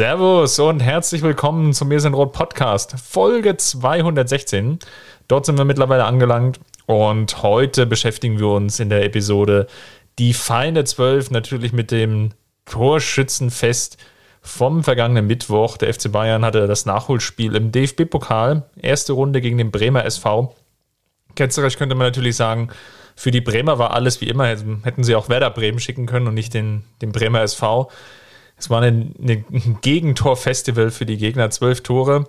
Servus und herzlich willkommen zum Mir sind Rot Podcast, Folge 216. Dort sind wir mittlerweile angelangt und heute beschäftigen wir uns in der Episode die Feinde 12 natürlich mit dem Torschützenfest vom vergangenen Mittwoch. Der FC Bayern hatte das Nachholspiel im DFB-Pokal, erste Runde gegen den Bremer SV. Ketzerisch könnte man natürlich sagen, für die Bremer war alles wie immer. Hätten sie auch Werder Bremen schicken können und nicht den, den Bremer SV. Es war ein, ein Gegentor-Festival für die Gegner. Zwölf Tore.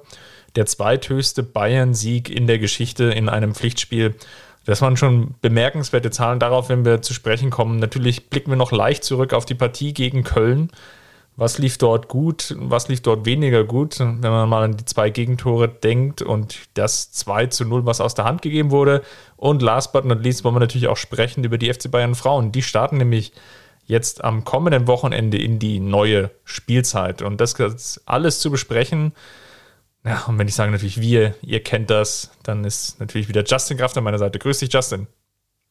Der zweithöchste Bayern-Sieg in der Geschichte in einem Pflichtspiel. Das waren schon bemerkenswerte Zahlen. Darauf, wenn wir zu sprechen kommen. Natürlich blicken wir noch leicht zurück auf die Partie gegen Köln. Was lief dort gut, was lief dort weniger gut, wenn man mal an die zwei Gegentore denkt und das 2 zu 0, was aus der Hand gegeben wurde. Und last but not least wollen wir natürlich auch sprechen über die FC Bayern Frauen. Die starten nämlich jetzt am kommenden Wochenende in die neue Spielzeit. Und das alles zu besprechen. Ja, und wenn ich sage natürlich wir, ihr kennt das, dann ist natürlich wieder Justin Kraft an meiner Seite. Grüß dich, Justin.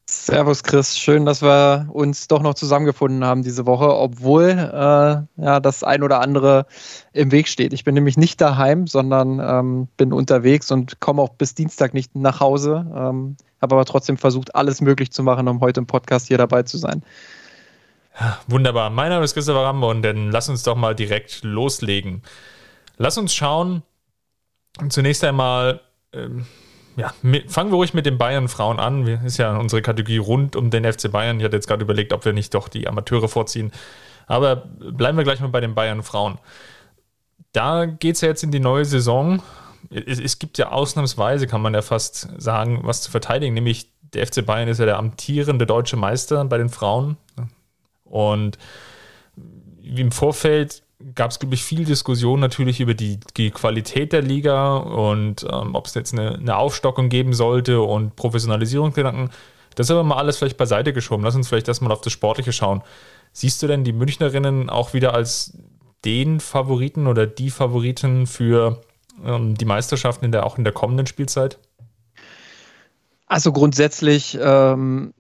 Servus Chris, schön, dass wir uns doch noch zusammengefunden haben diese Woche, obwohl äh, ja das ein oder andere im Weg steht. Ich bin nämlich nicht daheim, sondern ähm, bin unterwegs und komme auch bis Dienstag nicht nach Hause. Ähm, Habe aber trotzdem versucht, alles möglich zu machen, um heute im Podcast hier dabei zu sein. Wunderbar. Mein Name ist Christopher Rambo und dann lass uns doch mal direkt loslegen. Lass uns schauen. Zunächst einmal, ähm, ja, fangen wir ruhig mit den Bayern-Frauen an. Das ist ja unsere Kategorie rund um den FC Bayern. Ich hatte jetzt gerade überlegt, ob wir nicht doch die Amateure vorziehen. Aber bleiben wir gleich mal bei den Bayern-Frauen. Da geht es ja jetzt in die neue Saison. Es, es gibt ja ausnahmsweise, kann man ja fast sagen, was zu verteidigen, nämlich der FC Bayern ist ja der amtierende deutsche Meister bei den Frauen. Und im Vorfeld gab es, glaube ich, viel Diskussion natürlich über die, die Qualität der Liga und ähm, ob es jetzt eine, eine, Aufstockung geben sollte und Professionalisierungsgedanken. Das ist aber mal alles vielleicht beiseite geschoben. Lass uns vielleicht erstmal auf das Sportliche schauen. Siehst du denn die Münchnerinnen auch wieder als den Favoriten oder die Favoriten für ähm, die Meisterschaften in der, auch in der kommenden Spielzeit? Also grundsätzlich ähm,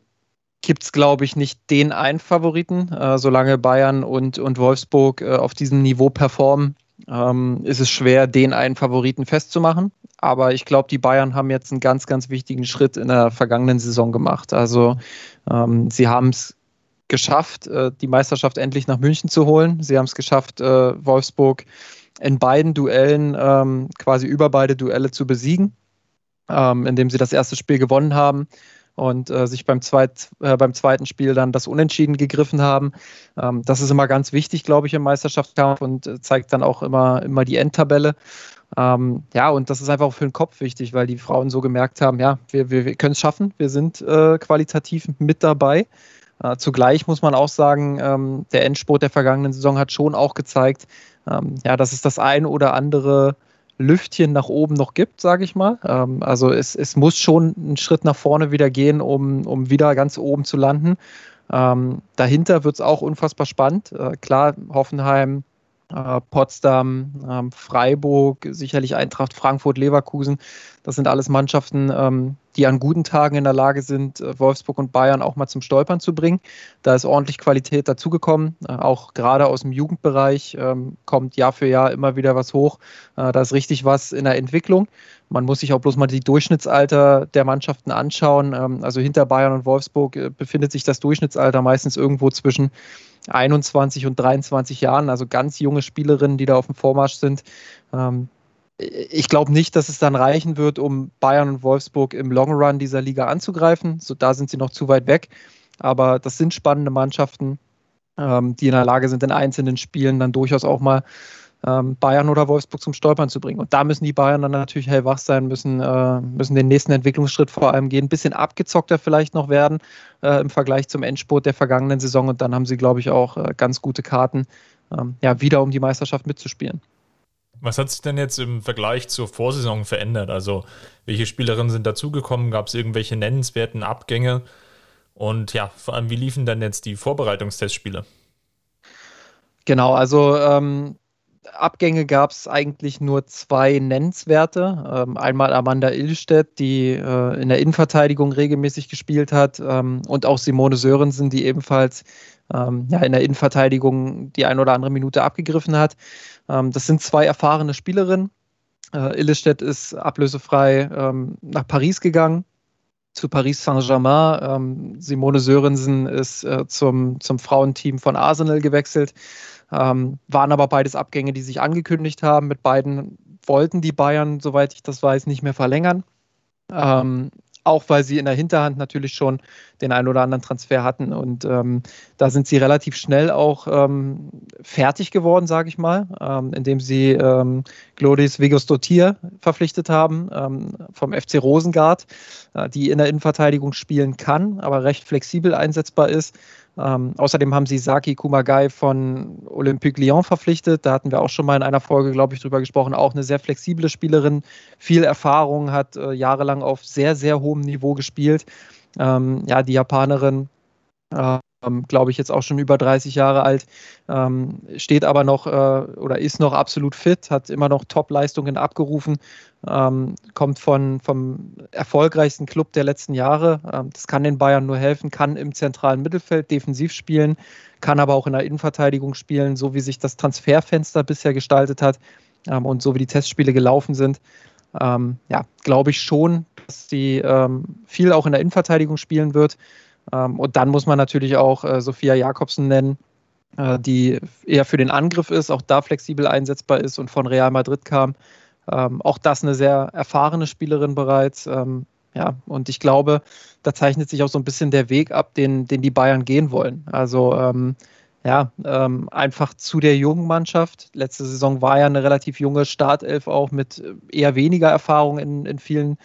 gibt es, glaube ich, nicht den einen Favoriten. Äh, solange Bayern und, und Wolfsburg äh, auf diesem Niveau performen, ähm, ist es schwer, den einen Favoriten festzumachen. Aber ich glaube, die Bayern haben jetzt einen ganz, ganz wichtigen Schritt in der vergangenen Saison gemacht. Also ähm, sie haben es geschafft, äh, die Meisterschaft endlich nach München zu holen. Sie haben es geschafft, äh, Wolfsburg in beiden Duellen, ähm, quasi über beide Duelle zu besiegen, ähm, indem sie das erste Spiel gewonnen haben und äh, sich beim, zweit, äh, beim zweiten Spiel dann das Unentschieden gegriffen haben. Ähm, das ist immer ganz wichtig, glaube ich, im Meisterschaftskampf und äh, zeigt dann auch immer, immer die Endtabelle. Ähm, ja, und das ist einfach auch für den Kopf wichtig, weil die Frauen so gemerkt haben, ja, wir, wir, wir können es schaffen, wir sind äh, qualitativ mit dabei. Äh, zugleich muss man auch sagen, ähm, der Endspurt der vergangenen Saison hat schon auch gezeigt, ähm, ja, dass es das ein oder andere Lüftchen nach oben noch gibt, sage ich mal. Ähm, also es, es muss schon einen Schritt nach vorne wieder gehen, um, um wieder ganz oben zu landen. Ähm, dahinter wird es auch unfassbar spannend. Äh, klar, Hoffenheim, äh, Potsdam, ähm, Freiburg, sicherlich Eintracht Frankfurt, Leverkusen. Das sind alles Mannschaften, ähm, die an guten Tagen in der Lage sind, äh, Wolfsburg und Bayern auch mal zum Stolpern zu bringen. Da ist ordentlich Qualität dazugekommen. Äh, auch gerade aus dem Jugendbereich ähm, kommt Jahr für Jahr immer wieder was hoch. Äh, da ist richtig was in der Entwicklung. Man muss sich auch bloß mal die Durchschnittsalter der Mannschaften anschauen. Ähm, also hinter Bayern und Wolfsburg befindet sich das Durchschnittsalter meistens irgendwo zwischen 21 und 23 Jahren, also ganz junge Spielerinnen, die da auf dem Vormarsch sind. Ich glaube nicht, dass es dann reichen wird, um Bayern und Wolfsburg im Long Run dieser Liga anzugreifen. So, da sind sie noch zu weit weg. Aber das sind spannende Mannschaften, ähm, die in der Lage sind, in einzelnen Spielen dann durchaus auch mal ähm, Bayern oder Wolfsburg zum Stolpern zu bringen. Und da müssen die Bayern dann natürlich hellwach sein, müssen, äh, müssen den nächsten Entwicklungsschritt vor allem gehen, ein bisschen abgezockter vielleicht noch werden äh, im Vergleich zum Endspurt der vergangenen Saison. Und dann haben sie, glaube ich, auch äh, ganz gute Karten, ähm, ja, wieder um die Meisterschaft mitzuspielen. Was hat sich denn jetzt im Vergleich zur Vorsaison verändert? Also, welche Spielerinnen sind dazugekommen? Gab es irgendwelche nennenswerten Abgänge? Und ja, vor allem, wie liefen dann jetzt die Vorbereitungstestspiele? Genau, also ähm, Abgänge gab es eigentlich nur zwei nennenswerte. Ähm, einmal Amanda Illstedt, die äh, in der Innenverteidigung regelmäßig gespielt hat, ähm, und auch Simone Sörensen, die ebenfalls ähm, ja, in der Innenverteidigung die ein oder andere Minute abgegriffen hat. Ähm, das sind zwei erfahrene Spielerinnen. Äh, Illestedt ist ablösefrei ähm, nach Paris gegangen, zu Paris Saint-Germain. Ähm, Simone Sörensen ist äh, zum, zum Frauenteam von Arsenal gewechselt. Ähm, waren aber beides Abgänge, die sich angekündigt haben. Mit beiden wollten die Bayern, soweit ich das weiß, nicht mehr verlängern. Ähm, auch weil sie in der Hinterhand natürlich schon den einen oder anderen Transfer hatten. Und ähm, da sind sie relativ schnell auch ähm, fertig geworden, sage ich mal, ähm, indem sie ähm, Glodis Vigos-Dotir verpflichtet haben ähm, vom FC Rosengard, äh, die in der Innenverteidigung spielen kann, aber recht flexibel einsetzbar ist. Ähm, außerdem haben sie Saki Kumagai von Olympique Lyon verpflichtet. Da hatten wir auch schon mal in einer Folge, glaube ich, drüber gesprochen. Auch eine sehr flexible Spielerin, viel Erfahrung, hat äh, jahrelang auf sehr, sehr hohem Niveau gespielt. Ähm, ja, die Japanerin äh, glaube ich, jetzt auch schon über 30 Jahre alt, ähm, steht aber noch äh, oder ist noch absolut fit, hat immer noch Top-Leistungen abgerufen, ähm, kommt von, vom erfolgreichsten Club der letzten Jahre. Ähm, das kann den Bayern nur helfen, kann im zentralen Mittelfeld defensiv spielen, kann aber auch in der Innenverteidigung spielen, so wie sich das Transferfenster bisher gestaltet hat ähm, und so wie die Testspiele gelaufen sind. Ähm, ja, glaube ich schon, dass sie viel auch in der Innenverteidigung spielen wird. Ähm, und dann muss man natürlich auch äh, Sophia Jakobsen nennen, äh, die eher für den Angriff ist, auch da flexibel einsetzbar ist und von Real Madrid kam. Ähm, auch das eine sehr erfahrene Spielerin bereits. Ähm, ja, und ich glaube, da zeichnet sich auch so ein bisschen der Weg ab, den, den die Bayern gehen wollen. Also ja, ähm, einfach zu der jungen Mannschaft. Letzte Saison war ja eine relativ junge Startelf auch mit eher weniger Erfahrung in, in vielen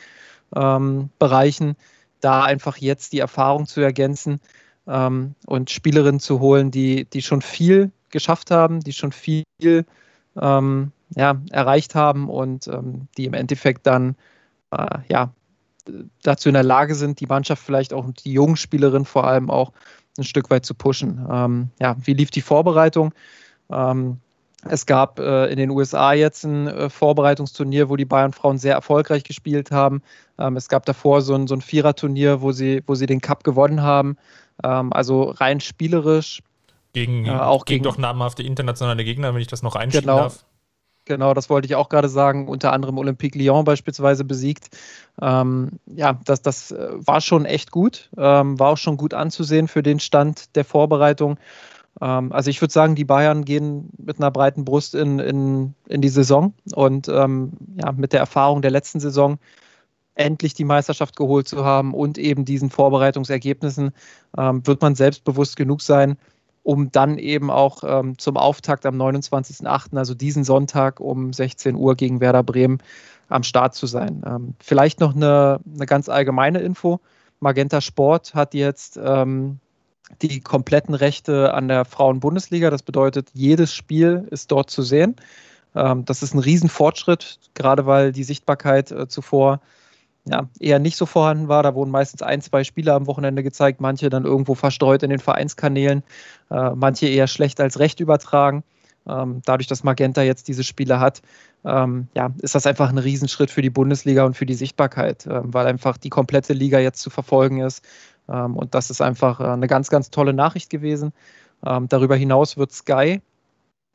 ähm, Bereichen da einfach jetzt die Erfahrung zu ergänzen ähm, und Spielerinnen zu holen, die, die schon viel geschafft haben, die schon viel ähm, ja, erreicht haben und ähm, die im Endeffekt dann äh, ja, dazu in der Lage sind, die Mannschaft vielleicht auch die jungen Spielerinnen vor allem auch ein Stück weit zu pushen. Ähm, ja, wie lief die Vorbereitung? Ähm, es gab äh, in den USA jetzt ein äh, Vorbereitungsturnier, wo die Bayern-Frauen sehr erfolgreich gespielt haben. Ähm, es gab davor so ein, so ein Viererturnier, wo sie, wo sie den Cup gewonnen haben. Ähm, also rein spielerisch. Gegen, äh, auch gegen, gegen doch namhafte internationale Gegner, wenn ich das noch einschieben genau, darf. Genau, das wollte ich auch gerade sagen. Unter anderem Olympique Lyon beispielsweise besiegt. Ähm, ja, das, das äh, war schon echt gut. Ähm, war auch schon gut anzusehen für den Stand der Vorbereitung. Ähm, also ich würde sagen, die Bayern gehen mit einer breiten Brust in, in, in die Saison und ähm, ja, mit der Erfahrung der letzten Saison endlich die Meisterschaft geholt zu haben und eben diesen Vorbereitungsergebnissen ähm, wird man selbstbewusst genug sein, um dann eben auch ähm, zum Auftakt am 29.08., also diesen Sonntag um 16 Uhr gegen Werder Bremen am Start zu sein. Ähm, vielleicht noch eine, eine ganz allgemeine Info. Magenta Sport hat jetzt ähm, die kompletten Rechte an der Frauen-Bundesliga. Das bedeutet, jedes Spiel ist dort zu sehen. Ähm, das ist ein Riesenfortschritt, gerade weil die Sichtbarkeit äh, zuvor ja, eher nicht so vorhanden war. Da wurden meistens ein, zwei Spiele am Wochenende gezeigt, manche dann irgendwo verstreut in den Vereinskanälen, äh, manche eher schlecht als recht übertragen. Ähm, dadurch, dass Magenta jetzt diese Spiele hat, ähm, ja, ist das einfach ein Riesenschritt für die Bundesliga und für die Sichtbarkeit, weil einfach die komplette Liga jetzt zu verfolgen ist und das ist einfach äh, eine ganz, ganz tolle Nachricht gewesen. Ähm, darüber hinaus wird Sky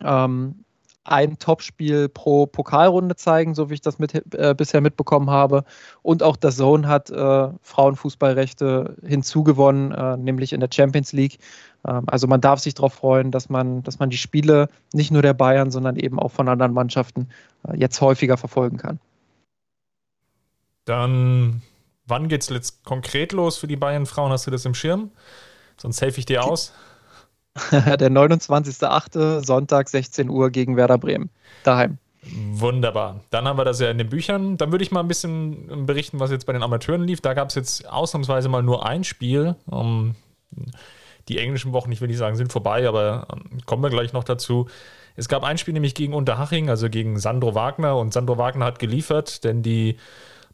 ähm, ein Topspiel pro Pokalrunde zeigen, so wie ich das mit, äh, bisher mitbekommen habe. Und auch der Zone hat äh, Frauenfußballrechte hinzugewonnen, äh, nämlich in der Champions League. Ähm, also man darf sich darauf freuen, dass man, dass man die Spiele nicht nur der Bayern, sondern eben auch von anderen Mannschaften äh, jetzt häufiger verfolgen kann. Dann Wann geht es jetzt konkret los für die Bayern-Frauen? Hast du das im Schirm? Sonst helfe ich dir aus. Der 29.08. Sonntag 16 Uhr gegen Werder Bremen. Daheim. Wunderbar. Dann haben wir das ja in den Büchern. Dann würde ich mal ein bisschen berichten, was jetzt bei den Amateuren lief. Da gab es jetzt ausnahmsweise mal nur ein Spiel. Um, die englischen Wochen, ich will nicht sagen, sind vorbei, aber ähm, kommen wir gleich noch dazu. Es gab ein Spiel nämlich gegen Unterhaching, also gegen Sandro Wagner und Sandro Wagner hat geliefert, denn die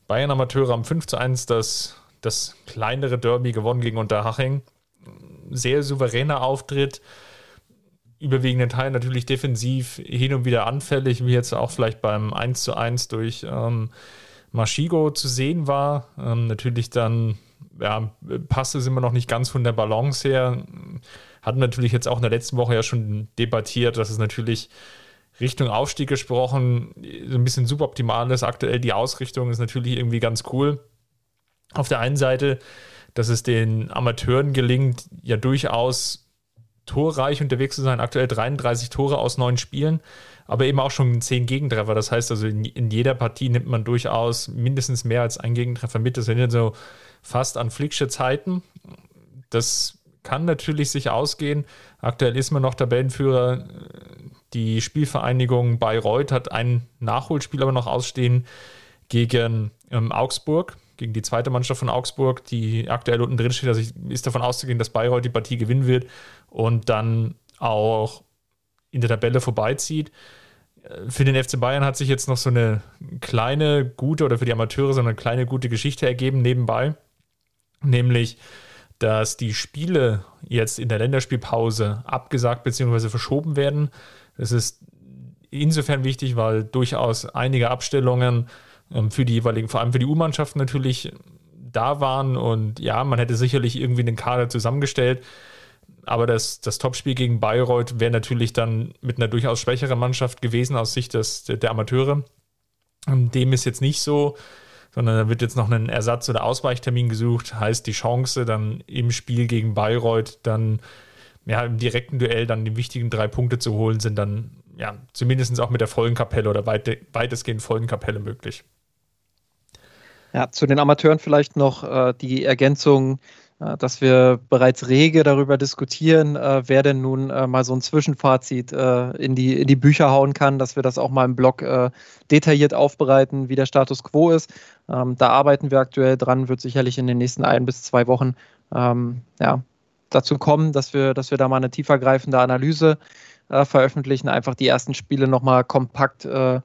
Bayern Amateure haben 5 zu 1 das, das kleinere Derby gewonnen gegen Unterhaching. Sehr souveräner Auftritt, überwiegenden Teil natürlich defensiv hin und wieder anfällig, wie jetzt auch vielleicht beim 1 zu 1 durch ähm, Maschigo zu sehen war. Ähm, natürlich dann, ja, passte es immer noch nicht ganz von der Balance her. Hatten natürlich jetzt auch in der letzten Woche ja schon debattiert, dass es natürlich Richtung Aufstieg gesprochen so ein bisschen suboptimal ist. Aktuell die Ausrichtung ist natürlich irgendwie ganz cool. Auf der einen Seite, dass es den Amateuren gelingt, ja durchaus torreich unterwegs zu sein. Aktuell 33 Tore aus neun Spielen, aber eben auch schon zehn Gegentreffer. Das heißt also, in, in jeder Partie nimmt man durchaus mindestens mehr als einen Gegentreffer mit. Das sind ja so fast an Flicksche Zeiten. Das kann natürlich sich ausgehen. Aktuell ist man noch Tabellenführer. Die Spielvereinigung Bayreuth hat ein Nachholspiel aber noch ausstehen gegen ähm, Augsburg gegen die zweite Mannschaft von Augsburg, die aktuell unten drin steht. Also ist davon auszugehen, dass Bayreuth die Partie gewinnen wird und dann auch in der Tabelle vorbeizieht. Für den FC Bayern hat sich jetzt noch so eine kleine gute oder für die Amateure so eine kleine gute Geschichte ergeben nebenbei. Nämlich, dass die Spiele jetzt in der Länderspielpause abgesagt bzw. verschoben werden. Das ist insofern wichtig, weil durchaus einige Abstellungen ähm, für die jeweiligen, vor allem für die U-Mannschaften natürlich da waren. Und ja, man hätte sicherlich irgendwie den Kader zusammengestellt. Aber das, das Topspiel gegen Bayreuth wäre natürlich dann mit einer durchaus schwächeren Mannschaft gewesen aus Sicht des, der Amateure. Dem ist jetzt nicht so, sondern da wird jetzt noch ein Ersatz- oder Ausweichtermin gesucht. Heißt, die Chance dann im Spiel gegen Bayreuth dann ja, im direkten Duell dann die wichtigen drei Punkte zu holen, sind dann ja zumindest auch mit der vollen Kapelle oder weit, weitestgehend vollen Kapelle möglich. Ja, zu den Amateuren vielleicht noch äh, die Ergänzung, äh, dass wir bereits rege darüber diskutieren, äh, wer denn nun äh, mal so ein Zwischenfazit äh, in, die, in die Bücher hauen kann, dass wir das auch mal im Blog äh, detailliert aufbereiten, wie der Status quo ist. Ähm, da arbeiten wir aktuell dran, wird sicherlich in den nächsten ein bis zwei Wochen ähm, ja, dazu kommen, dass wir, dass wir da mal eine tiefergreifende Analyse veröffentlichen, einfach die ersten Spiele nochmal kompakt äh,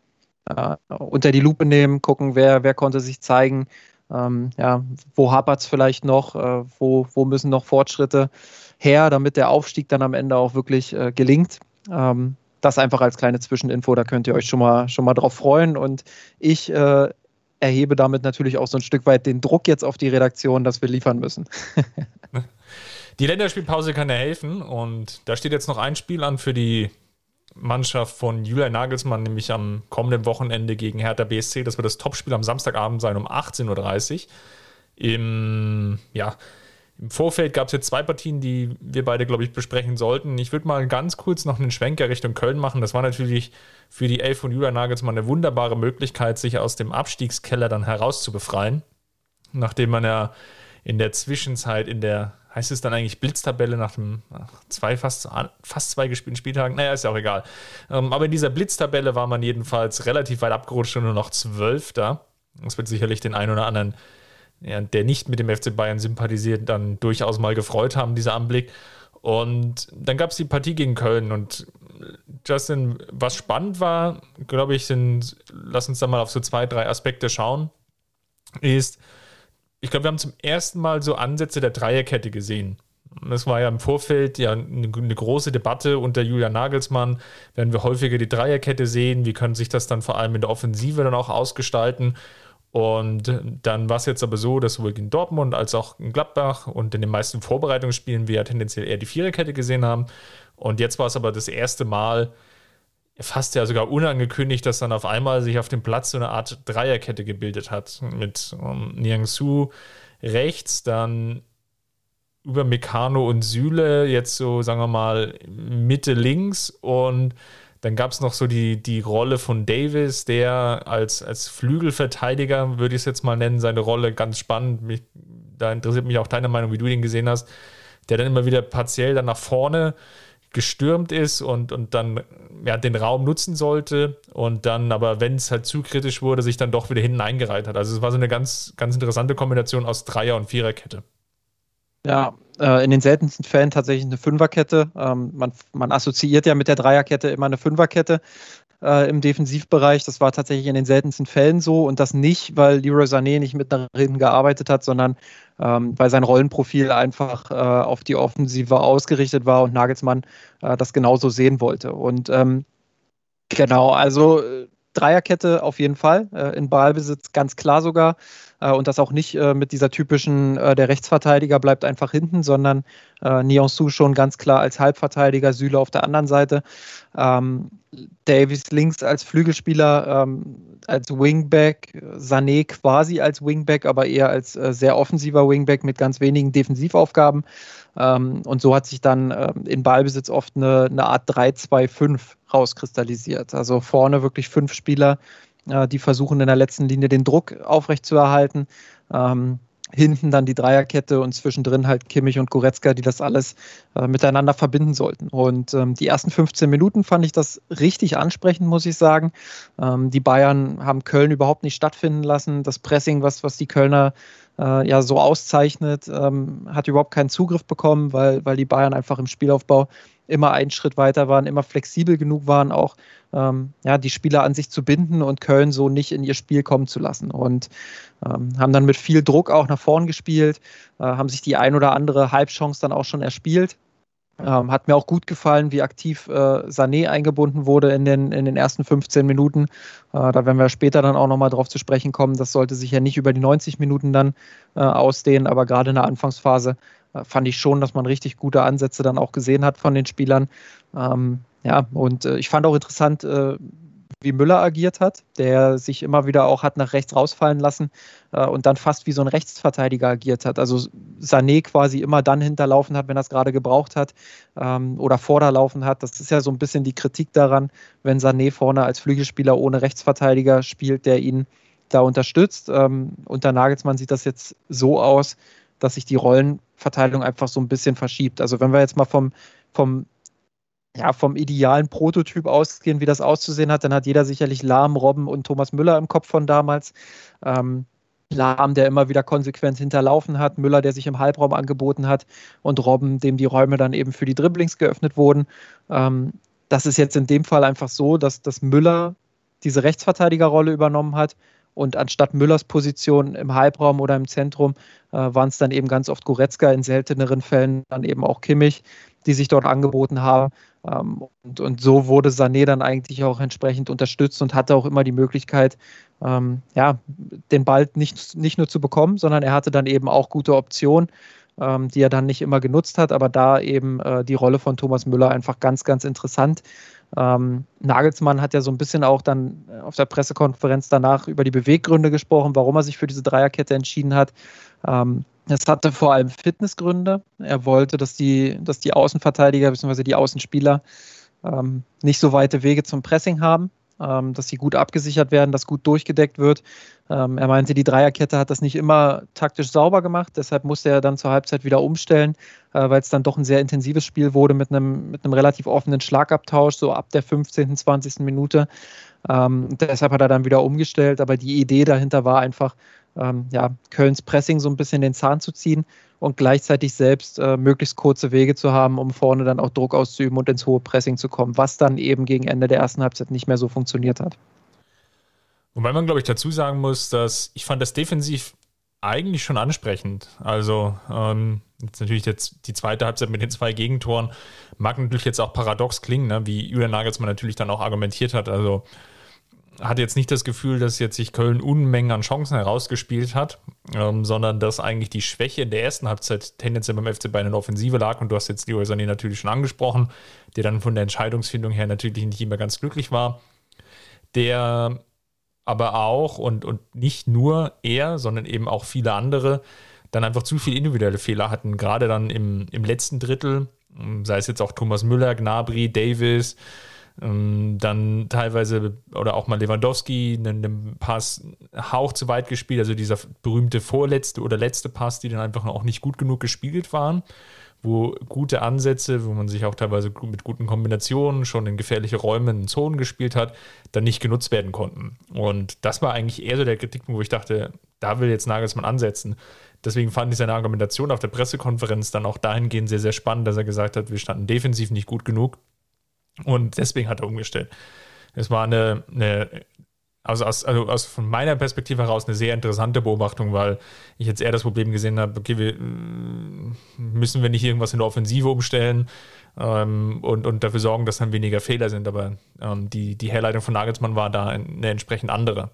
äh, unter die Lupe nehmen, gucken, wer, wer konnte sich zeigen, ähm, ja, wo hapert es vielleicht noch, äh, wo, wo müssen noch Fortschritte her, damit der Aufstieg dann am Ende auch wirklich äh, gelingt. Ähm, das einfach als kleine Zwischeninfo, da könnt ihr euch schon mal, schon mal drauf freuen. Und ich äh, erhebe damit natürlich auch so ein Stück weit den Druck jetzt auf die Redaktion, dass wir liefern müssen. die Länderspielpause kann ja helfen und da steht jetzt noch ein Spiel an für die Mannschaft von Julian Nagelsmann, nämlich am kommenden Wochenende gegen Hertha BSC. Das wird das Topspiel am Samstagabend sein um 18.30 Uhr. Im, ja, im Vorfeld gab es jetzt zwei Partien, die wir beide, glaube ich, besprechen sollten. Ich würde mal ganz kurz noch einen Schwenker Richtung Köln machen. Das war natürlich für die Elf von Julian Nagelsmann eine wunderbare Möglichkeit, sich aus dem Abstiegskeller dann herauszubefreien. Nachdem man ja in der Zwischenzeit in der heißt es dann eigentlich Blitztabelle nach dem zwei, fast, fast zwei gespielten Spieltagen? Naja, ist ja auch egal. Ähm, aber in dieser Blitztabelle war man jedenfalls relativ weit abgerutscht und nur noch Zwölfter. Das wird sicherlich den einen oder anderen, ja, der nicht mit dem FC Bayern sympathisiert, dann durchaus mal gefreut haben, dieser Anblick. Und dann gab es die Partie gegen Köln und Justin, was spannend war, glaube ich, sind, lass uns da mal auf so zwei, drei Aspekte schauen, ist, ich glaube, wir haben zum ersten Mal so Ansätze der Dreierkette gesehen. Das war ja im Vorfeld ja eine, eine, große Debatte unter Julian Nagelsmann. Werden wir häufiger die Dreierkette sehen? Wie können sich das dann vor allem in der Offensive dann auch ausgestalten? Und dann war es jetzt aber so, dass sowohl in Dortmund als auch in Gladbach und in den meisten Vorbereitungsspielen wir ja tendenziell eher die Viererkette gesehen haben. Und jetzt war es aber das erste Mal, fast ja sogar unangekündigt, dass dann auf einmal sich auf dem Platz so eine Art Dreierkette gebildet hat. Mit um, ähm, Niangsu rechts, dann über Meccano und Süle, jetzt so, sagen wir mal, Mitte links und dann gab es noch so die, die Rolle von Davis, der als, als Flügelverteidiger, würde ich es jetzt mal nennen, seine Rolle ganz spannend. Mich, da interessiert mich auch deine Meinung, wie du ihn gesehen hast. Der dann immer wieder partiell dann nach vorne gestürmt ist und, und dann ja, den Raum nutzen sollte und dann aber, wenn es halt zu kritisch wurde, sich dann doch wieder hinten eingereiht hat. Also es war so eine ganz, ganz interessante Kombination aus Dreier- und Viererkette. Ja, äh, in den seltensten Fällen tatsächlich eine Fünferkette. Ähm, man, man assoziiert ja mit der Dreierkette immer eine Fünferkette äh, im Defensivbereich. Das war tatsächlich in den seltensten Fällen so und das nicht, weil Leroy Sané nicht mit nach hinten gearbeitet hat, sondern ähm, weil sein Rollenprofil einfach äh, auf die Offensive ausgerichtet war und Nagelsmann äh, das genauso sehen wollte. Und ähm, genau, also äh, Dreierkette auf jeden Fall, äh, in Ballbesitz ganz klar sogar. Äh, und das auch nicht äh, mit dieser typischen, äh, der Rechtsverteidiger bleibt einfach hinten, sondern äh, Niansu schon ganz klar als Halbverteidiger, Süle auf der anderen Seite. Ähm, Davis links als Flügelspieler, ähm, als Wingback, Sané quasi als Wingback, aber eher als äh, sehr offensiver Wingback mit ganz wenigen Defensivaufgaben. Ähm, und so hat sich dann ähm, in Ballbesitz oft eine, eine Art 3-2-5 rauskristallisiert. Also vorne wirklich fünf Spieler, äh, die versuchen in der letzten Linie den Druck aufrechtzuerhalten. Ähm, hinten dann die Dreierkette und zwischendrin halt Kimmich und Goretzka, die das alles äh, miteinander verbinden sollten. Und ähm, die ersten 15 Minuten fand ich das richtig ansprechend, muss ich sagen. Ähm, die Bayern haben Köln überhaupt nicht stattfinden lassen. Das Pressing, was, was die Kölner äh, ja so auszeichnet, ähm, hat überhaupt keinen Zugriff bekommen, weil, weil die Bayern einfach im Spielaufbau immer einen Schritt weiter waren, immer flexibel genug waren, auch ähm, ja, die Spieler an sich zu binden und Köln so nicht in ihr Spiel kommen zu lassen. Und ähm, haben dann mit viel Druck auch nach vorn gespielt, äh, haben sich die ein oder andere Halbchance dann auch schon erspielt. Ähm, hat mir auch gut gefallen, wie aktiv äh, Sané eingebunden wurde in den, in den ersten 15 Minuten. Äh, da werden wir später dann auch nochmal drauf zu sprechen kommen. Das sollte sich ja nicht über die 90 Minuten dann äh, ausdehnen, aber gerade in der Anfangsphase äh, fand ich schon, dass man richtig gute Ansätze dann auch gesehen hat von den Spielern. Ähm, ja, und äh, ich fand auch interessant, äh, wie Müller agiert hat, der sich immer wieder auch hat nach rechts rausfallen lassen äh, und dann fast wie so ein Rechtsverteidiger agiert hat. Also Sané quasi immer dann hinterlaufen hat, wenn er es gerade gebraucht hat ähm, oder vorderlaufen hat. Das ist ja so ein bisschen die Kritik daran, wenn Sané vorne als Flügelspieler ohne Rechtsverteidiger spielt, der ihn da unterstützt. Ähm, unter Nagelsmann sieht das jetzt so aus, dass sich die Rollenverteilung einfach so ein bisschen verschiebt. Also wenn wir jetzt mal vom, vom ja, vom idealen Prototyp ausgehen, wie das auszusehen hat, dann hat jeder sicherlich Lahm, Robben und Thomas Müller im Kopf von damals. Ähm, Lahm, der immer wieder konsequent hinterlaufen hat, Müller, der sich im Halbraum angeboten hat und Robben, dem die Räume dann eben für die Dribblings geöffnet wurden. Ähm, das ist jetzt in dem Fall einfach so, dass, dass Müller diese Rechtsverteidigerrolle übernommen hat und anstatt Müllers Position im Halbraum oder im Zentrum äh, waren es dann eben ganz oft Goretzka, in selteneren Fällen dann eben auch Kimmich, die sich dort angeboten haben. Ähm, und, und so wurde Sané dann eigentlich auch entsprechend unterstützt und hatte auch immer die Möglichkeit, ähm, ja, den Ball nicht, nicht nur zu bekommen, sondern er hatte dann eben auch gute Optionen, ähm, die er dann nicht immer genutzt hat. Aber da eben äh, die Rolle von Thomas Müller einfach ganz, ganz interessant. Ähm, Nagelsmann hat ja so ein bisschen auch dann auf der Pressekonferenz danach über die Beweggründe gesprochen, warum er sich für diese Dreierkette entschieden hat. Ähm, es hatte vor allem Fitnessgründe. Er wollte, dass die, dass die Außenverteidiger bzw. die Außenspieler ähm, nicht so weite Wege zum Pressing haben, dass sie gut abgesichert werden, dass gut durchgedeckt wird. Ähm, er meinte, die Dreierkette hat das nicht immer taktisch sauber gemacht, deshalb musste er dann zur Halbzeit wieder umstellen, äh, weil es dann doch ein sehr intensives Spiel wurde mit einem, mit einem relativ offenen Schlagabtausch, so ab der 15., 20. Minute. Ähm, deshalb hat er dann wieder umgestellt, aber die Idee dahinter war einfach, ähm, ja, Kölns Pressing so ein bisschen den Zahn zu ziehen und gleichzeitig selbst äh, möglichst kurze Wege zu haben, um vorne dann auch Druck auszuüben und ins hohe Pressing zu kommen, was dann eben gegen Ende der ersten Halbzeit nicht mehr so funktioniert hat. Wobei man, glaube ich, dazu sagen muss, dass ich fand das defensiv eigentlich schon ansprechend. Also ähm, jetzt natürlich jetzt die zweite Halbzeit mit den zwei Gegentoren mag natürlich jetzt auch paradox klingen, ne? wie Julian Nagelsmann natürlich dann auch argumentiert hat. Also hatte jetzt nicht das Gefühl, dass jetzt sich Köln Unmengen an Chancen herausgespielt hat, ähm, sondern dass eigentlich die Schwäche in der ersten Halbzeit tendenziell beim FC Bayern in der Offensive lag. Und du hast jetzt Leroy Sané natürlich schon angesprochen, der dann von der Entscheidungsfindung her natürlich nicht immer ganz glücklich war. Der aber auch und, und nicht nur er, sondern eben auch viele andere dann einfach zu viele individuelle Fehler hatten, gerade dann im, im letzten Drittel, sei es jetzt auch Thomas Müller, Gnabry, Davis, dann teilweise oder auch mal Lewandowski einen Pass hauch zu weit gespielt, also dieser berühmte vorletzte oder letzte Pass, die dann einfach auch nicht gut genug gespielt waren, wo gute Ansätze, wo man sich auch teilweise mit guten Kombinationen schon in gefährliche Räume in Zonen gespielt hat, dann nicht genutzt werden konnten. Und das war eigentlich eher so der Kritikpunkt, wo ich dachte, da will jetzt Nagelsmann ansetzen. Deswegen fand ich seine Argumentation auf der Pressekonferenz dann auch dahingehend sehr, sehr spannend, dass er gesagt hat, wir standen defensiv nicht gut genug. Und deswegen hat er umgestellt. Es war eine, eine also aus, also aus von meiner Perspektive heraus eine sehr interessante Beobachtung, weil ich jetzt eher das Problem gesehen habe, okay, wir, mm, müssen wir nicht irgendwas in der Offensive umstellen ähm, und, und dafür sorgen, dass dann weniger Fehler sind. Aber ähm, die, die Herleitung von Nagelsmann war da eine entsprechend andere.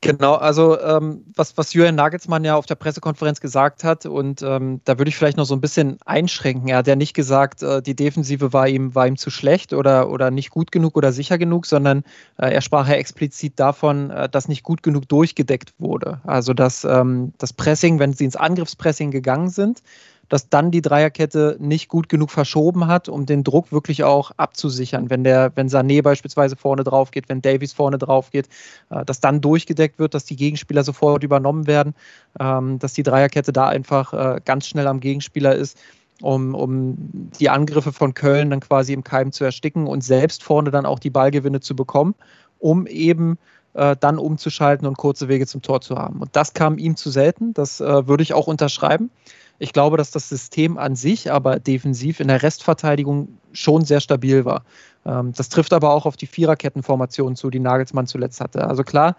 Genau, also ähm, was, was Julian Nagelsmann ja auf der Pressekonferenz gesagt hat, und ähm, da würde ich vielleicht noch so ein bisschen einschränken. Er hat ja nicht gesagt, äh, die Defensive war ihm, war ihm zu schlecht oder, oder nicht gut genug oder sicher genug, sondern äh, er sprach ja explizit davon, äh, dass nicht gut genug durchgedeckt wurde. Also dass ähm, das Pressing, wenn sie ins Angriffspressing gegangen sind, dass dann die Dreierkette nicht gut genug verschoben hat, um den Druck wirklich auch abzusichern. Wenn der, wenn Sané beispielsweise vorne drauf geht, wenn Davies vorne drauf geht, äh, dass dann durchgedeckt wird, dass die Gegenspieler sofort übernommen werden, ähm, dass die Dreierkette da einfach äh, ganz schnell am Gegenspieler ist. Um, um die Angriffe von Köln dann quasi im Keim zu ersticken und selbst vorne dann auch die Ballgewinne zu bekommen, um eben äh, dann umzuschalten und kurze Wege zum Tor zu haben. Und das kam ihm zu selten, das würde ich auch unterschreiben. Ich glaube, dass das System an sich aber defensiv in der Restverteidigung schon sehr stabil war. Ähm, das trifft aber auch auf die Viererkettenformation zu, die Nagelsmann zuletzt hatte. Also klar,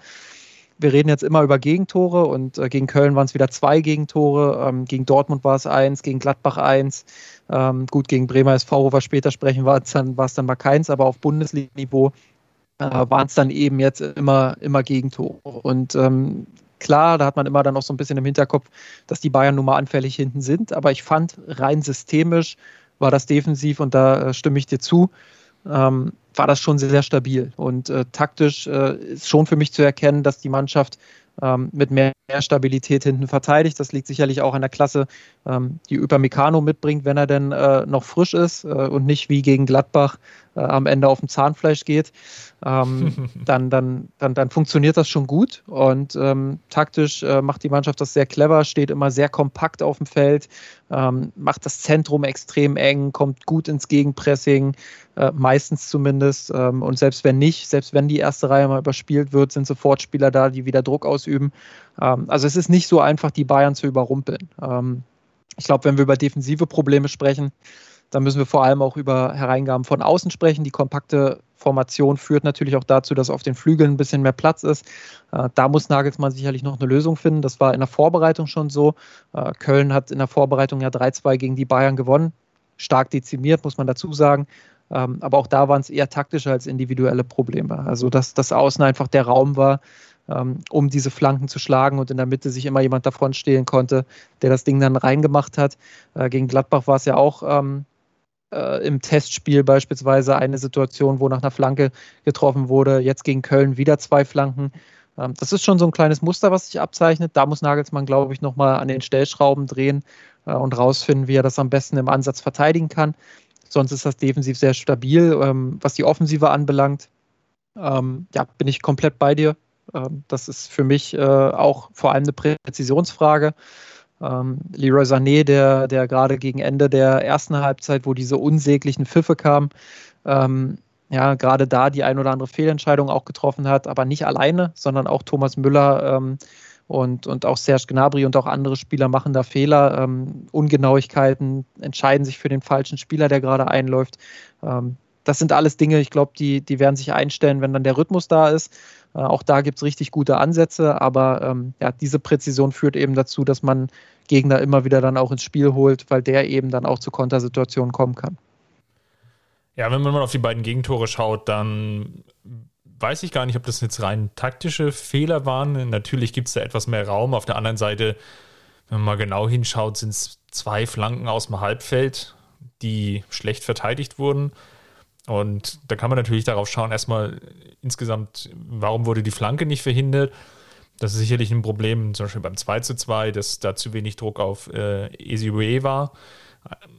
wir reden jetzt immer über Gegentore und äh, gegen Köln waren es wieder zwei Gegentore, ähm, gegen Dortmund war es eins, gegen Gladbach eins. Ähm, gut, gegen Bremer SV, wo wir später sprechen, war es dann, dann mal keins, aber auf Bundesliga-Niveau äh, waren es dann eben jetzt immer, immer Gegentore. Und Klar, da hat man immer dann noch so ein bisschen im Hinterkopf, dass die Bayern nun mal anfällig hinten sind. Aber ich fand, rein systemisch war das defensiv und da äh, stimme ich dir zu, ähm, war das schon sehr, sehr stabil. Und äh, taktisch äh, ist schon für mich zu erkennen, dass die Mannschaft ähm, mit mehr, Stabilität hinten verteidigt. Das liegt sicherlich auch an der Klasse, ähm, die Upamecano mitbringt, wenn er denn äh, noch frisch ist äh, und nicht wie gegen Gladbach äh, am Ende auf dem Zahnfleisch geht. Ähm, dann, dann, dann, dann funktioniert das schon gut und ähm, taktisch äh, macht die Mannschaft das sehr clever, steht immer sehr kompakt auf dem Feld, ähm, macht das Zentrum extrem eng, kommt gut ins Gegenpressing, äh, meistens zumindest. Ähm, und selbst wenn nicht, selbst wenn die erste Reihe mal überspielt wird, sind sofort Spieler da, die wieder Druck ausüben. Ähm, also es ist nicht so einfach, die Bayern zu überrumpeln. Ähm, ich glaube, wenn wir über defensive Probleme sprechen, dann müssen wir vor allem auch über Hereingaben von außen sprechen. Die kompakte Formation führt natürlich auch dazu, dass auf den Flügeln ein bisschen mehr Platz ist. Äh, da muss Nagelsmann sicherlich noch eine Lösung finden. Das war in der Vorbereitung schon so. Äh, Köln hat in der Vorbereitung ja 3-2 gegen die Bayern gewonnen. Stark dezimiert, muss man dazu sagen. Ähm, aber auch da waren es eher taktische als individuelle Probleme. Also, dass das Außen einfach der Raum war, ähm, um diese Flanken zu schlagen und in der Mitte sich immer jemand davon stehlen konnte, der das Ding dann reingemacht hat. Äh, gegen Gladbach war es ja auch ähm, äh, im Testspiel beispielsweise eine Situation, wo nach einer Flanke getroffen wurde. Jetzt gegen Köln wieder zwei Flanken. Ähm, das ist schon so ein kleines Muster, was sich abzeichnet. Da muss Nagelsmann, glaube ich, nochmal an den Stellschrauben drehen äh, und rausfinden, wie er das am besten im Ansatz verteidigen kann. Sonst ist das defensiv sehr stabil. Ähm, was die Offensive anbelangt, ähm, ja, bin ich komplett bei dir. Ähm, das ist für mich äh, auch vor allem eine Präzisionsfrage. Ähm, Leroy Sané, der, der gerade gegen Ende der ersten Halbzeit, wo diese unsäglichen Pfiffe kamen, ähm, ja, gerade da die ein oder andere Fehlentscheidung auch getroffen hat, aber nicht alleine, sondern auch Thomas Müller ähm, und, und auch Serge Gnabry und auch andere Spieler machen da Fehler, ähm, Ungenauigkeiten, entscheiden sich für den falschen Spieler, der gerade einläuft. Ähm, das sind alles Dinge, ich glaube, die, die werden sich einstellen, wenn dann der Rhythmus da ist. Äh, auch da gibt es richtig gute Ansätze, aber ähm, ja, diese Präzision führt eben dazu, dass man Gegner immer wieder dann auch ins Spiel holt, weil der eben dann auch zu Kontersituationen kommen kann. Ja, wenn man mal auf die beiden Gegentore schaut, dann weiß ich gar nicht, ob das jetzt rein taktische Fehler waren. Natürlich gibt es da etwas mehr Raum. Auf der anderen Seite, wenn man mal genau hinschaut, sind es zwei Flanken aus dem Halbfeld, die schlecht verteidigt wurden. Und da kann man natürlich darauf schauen, erstmal insgesamt, warum wurde die Flanke nicht verhindert? Das ist sicherlich ein Problem, zum Beispiel beim 2 zu 2, dass da zu wenig Druck auf äh, Ezibue war.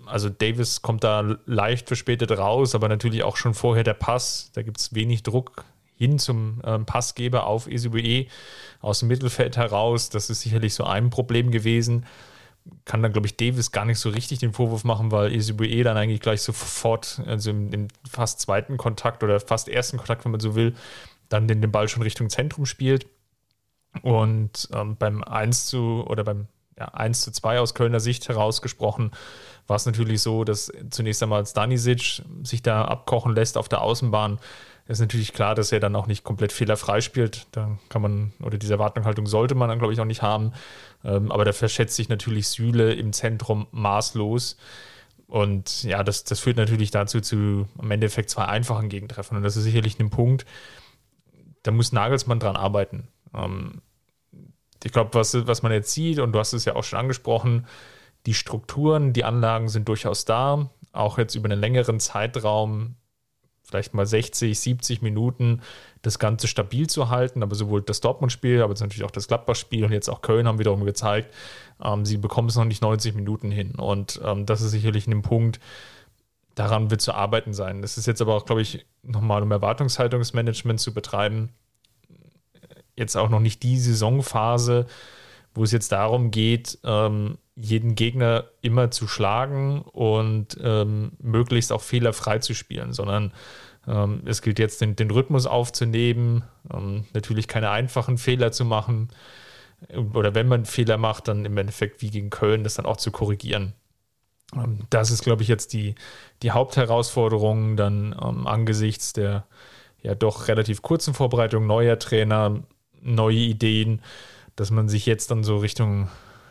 Also Davis kommt da leicht verspätet raus, aber natürlich auch schon vorher der Pass. Da gibt es wenig Druck hin zum ähm, Passgeber auf Ezibue aus dem Mittelfeld heraus. Das ist sicherlich so ein Problem gewesen kann dann, glaube ich, Davis gar nicht so richtig den Vorwurf machen, weil Isibue dann eigentlich gleich sofort, also im, im, fast zweiten Kontakt oder fast ersten Kontakt, wenn man so will, dann den, den Ball schon Richtung Zentrum spielt. Und ähm, beim 1 zu oder beim ja, 1 zu 2 aus Kölner Sicht herausgesprochen, war es natürlich so, dass zunächst einmal Stanisic sich da abkochen lässt auf der Außenbahn. Ist natürlich klar, dass er dann auch nicht komplett fehlerfrei spielt. Da kann man, oder diese Erwartungshaltung sollte man dann, glaube ich, auch nicht haben. Ähm, aber da verschätzt sich natürlich Süle im Zentrum maßlos. Und ja, das, das führt natürlich dazu zu im Endeffekt zwei einfachen Gegentreffen. Und das ist sicherlich ein Punkt, da muss Nagelsmann dran arbeiten. Ähm, ich glaube, was, was man jetzt sieht, und du hast es ja auch schon angesprochen, die Strukturen, die Anlagen sind durchaus da. Auch jetzt über einen längeren Zeitraum, vielleicht mal 60, 70 Minuten, das Ganze stabil zu halten. Aber sowohl das Dortmund-Spiel, aber natürlich auch das Gladbach-Spiel und jetzt auch Köln haben wiederum gezeigt, ähm, sie bekommen es noch nicht 90 Minuten hin. Und ähm, das ist sicherlich ein Punkt, daran wird zu arbeiten sein. Das ist jetzt aber auch, glaube ich, nochmal um Erwartungshaltungsmanagement zu betreiben jetzt auch noch nicht die Saisonphase, wo es jetzt darum geht, ähm, jeden Gegner immer zu schlagen und ähm, möglichst auch fehlerfrei zu spielen, sondern ähm, es gilt jetzt den, den Rhythmus aufzunehmen, ähm, natürlich keine einfachen Fehler zu machen oder wenn man Fehler macht, dann im Endeffekt wie gegen Köln das dann auch zu korrigieren. Ähm, das ist, glaube ich, jetzt die, die Hauptherausforderung dann ähm, angesichts der ja doch relativ kurzen Vorbereitung neuer Trainer, neue Ideen, dass man sich jetzt dann so Richtung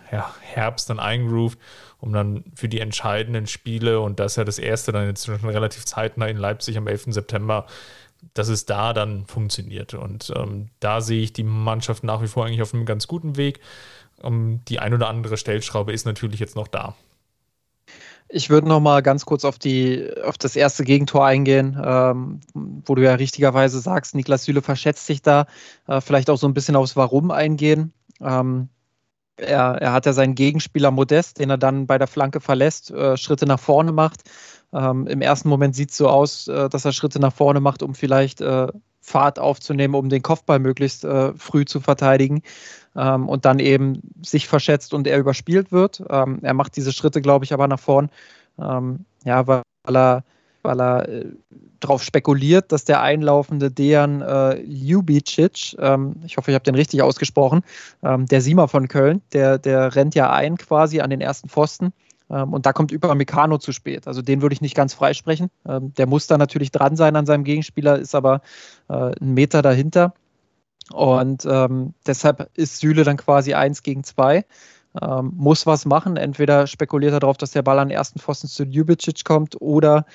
Herbst dann eingroovt, um dann für die entscheidenden Spiele, und das ist ja das erste dann jetzt schon relativ zeitnah in Leipzig am 11. September, dass es da dann funktioniert. Und ähm, da sehe ich die Mannschaft nach wie vor eigentlich auf einem ganz guten Weg. Um, die ein oder andere Stellschraube ist natürlich jetzt noch da. Ich würde noch mal ganz kurz auf, die, auf das erste Gegentor eingehen, ähm, wo du ja richtigerweise sagst, Niklas Süle verschätzt sich da. Äh, vielleicht auch so ein bisschen aufs Warum eingehen. Ähm, er, er, hat ja seinen Gegenspieler Modest, den er dann bei der Flanke verlässt, äh, Schritte nach vorne macht. Ähm, Im ersten Moment sieht es so aus, äh, dass er Schritte nach vorne macht, um vielleicht äh, Fahrt aufzunehmen, um den Kopfball möglichst äh, früh zu verteidigen ähm, und dann eben sich verschätzt und er überspielt wird. Ähm, er macht diese Schritte, glaube ich, aber nach vorn, ähm, ja, weil er, weil er äh, darauf spekuliert, dass der einlaufende Dejan äh, Ljubicic, ähm, ich hoffe, ich habe den richtig ausgesprochen, ähm, der Siemer von Köln, der, der rennt ja ein quasi an den ersten Pfosten ähm, und da kommt Upamecano zu spät. Also den würde ich nicht ganz freisprechen. Ähm, der muss da natürlich dran sein an seinem Gegenspieler, ist aber äh, einen Meter dahinter. Und ähm, deshalb ist Süle dann quasi eins gegen zwei. Ähm, muss was machen. Entweder spekuliert er darauf, dass der Ball an den ersten Pfosten zu Ljubicic kommt oder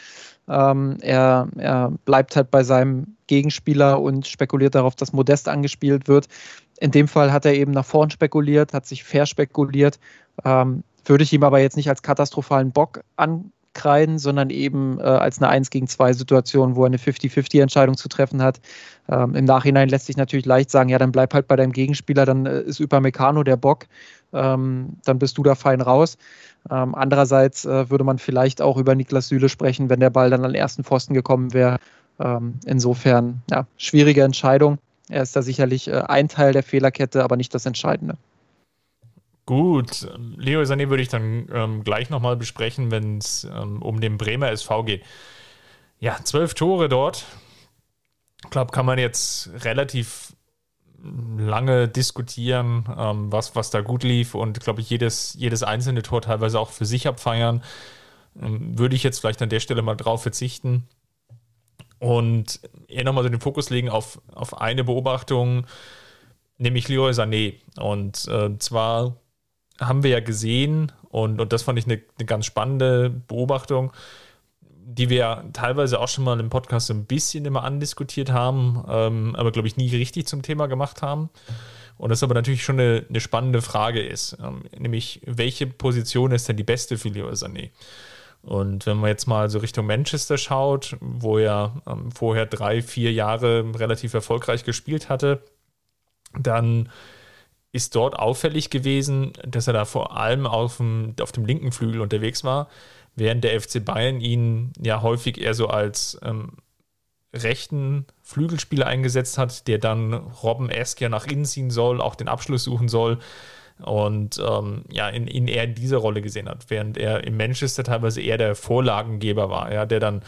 ähm, er, er, bleibt halt bei seinem Gegenspieler und spekuliert darauf, dass Modest angespielt wird. In dem Fall hat er eben nach vorn spekuliert, hat sich verspekuliert. Ähm, würde ich ihm aber jetzt nicht als katastrophalen Bock ankreiden, sondern eben äh, als eine 1 gegen 2 Situation, wo er eine 50-50-Entscheidung zu treffen hat. Ähm, Im Nachhinein lässt sich natürlich leicht sagen, ja, dann bleib halt bei deinem Gegenspieler, dann äh, ist Upamecano der Bock, ähm, dann bist du da fein raus. Ähm, andererseits äh, würde man vielleicht auch über Niklas Süle sprechen, wenn der Ball dann an den ersten Pfosten gekommen wäre. Ähm, insofern, ja, schwierige Entscheidung. Er ist da sicherlich äh, ein Teil der Fehlerkette, aber nicht das Entscheidende. Gut, Leo Sané würde ich dann ähm, gleich nochmal besprechen, wenn es ähm, um den Bremer SV geht. Ja, zwölf Tore dort. Ich glaube, kann man jetzt relativ lange diskutieren, ähm, was, was da gut lief und glaube ich jedes, jedes einzelne Tor teilweise auch für sich abfeiern. Ähm, würde ich jetzt vielleicht an der Stelle mal drauf verzichten und eher nochmal so den Fokus legen auf, auf eine Beobachtung, nämlich Leroy Sané. Und äh, zwar haben wir ja gesehen, und, und das fand ich eine, eine ganz spannende Beobachtung, die wir teilweise auch schon mal im Podcast ein bisschen immer andiskutiert haben, ähm, aber glaube ich nie richtig zum Thema gemacht haben. Und das aber natürlich schon eine, eine spannende Frage ist, ähm, nämlich welche Position ist denn die beste für Leroy Sané? Und wenn man jetzt mal so Richtung Manchester schaut, wo er ähm, vorher drei, vier Jahre relativ erfolgreich gespielt hatte, dann ist dort auffällig gewesen, dass er da vor allem auf dem, auf dem linken Flügel unterwegs war, während der FC Bayern ihn ja häufig eher so als ähm, rechten Flügelspieler eingesetzt hat, der dann Robben Esk ja nach innen ziehen soll, auch den Abschluss suchen soll. und ähm, ja, in, in eher in dieser Rolle gesehen hat, während er im Manchester teilweise eher der Vorlagengeber war, ja, der dann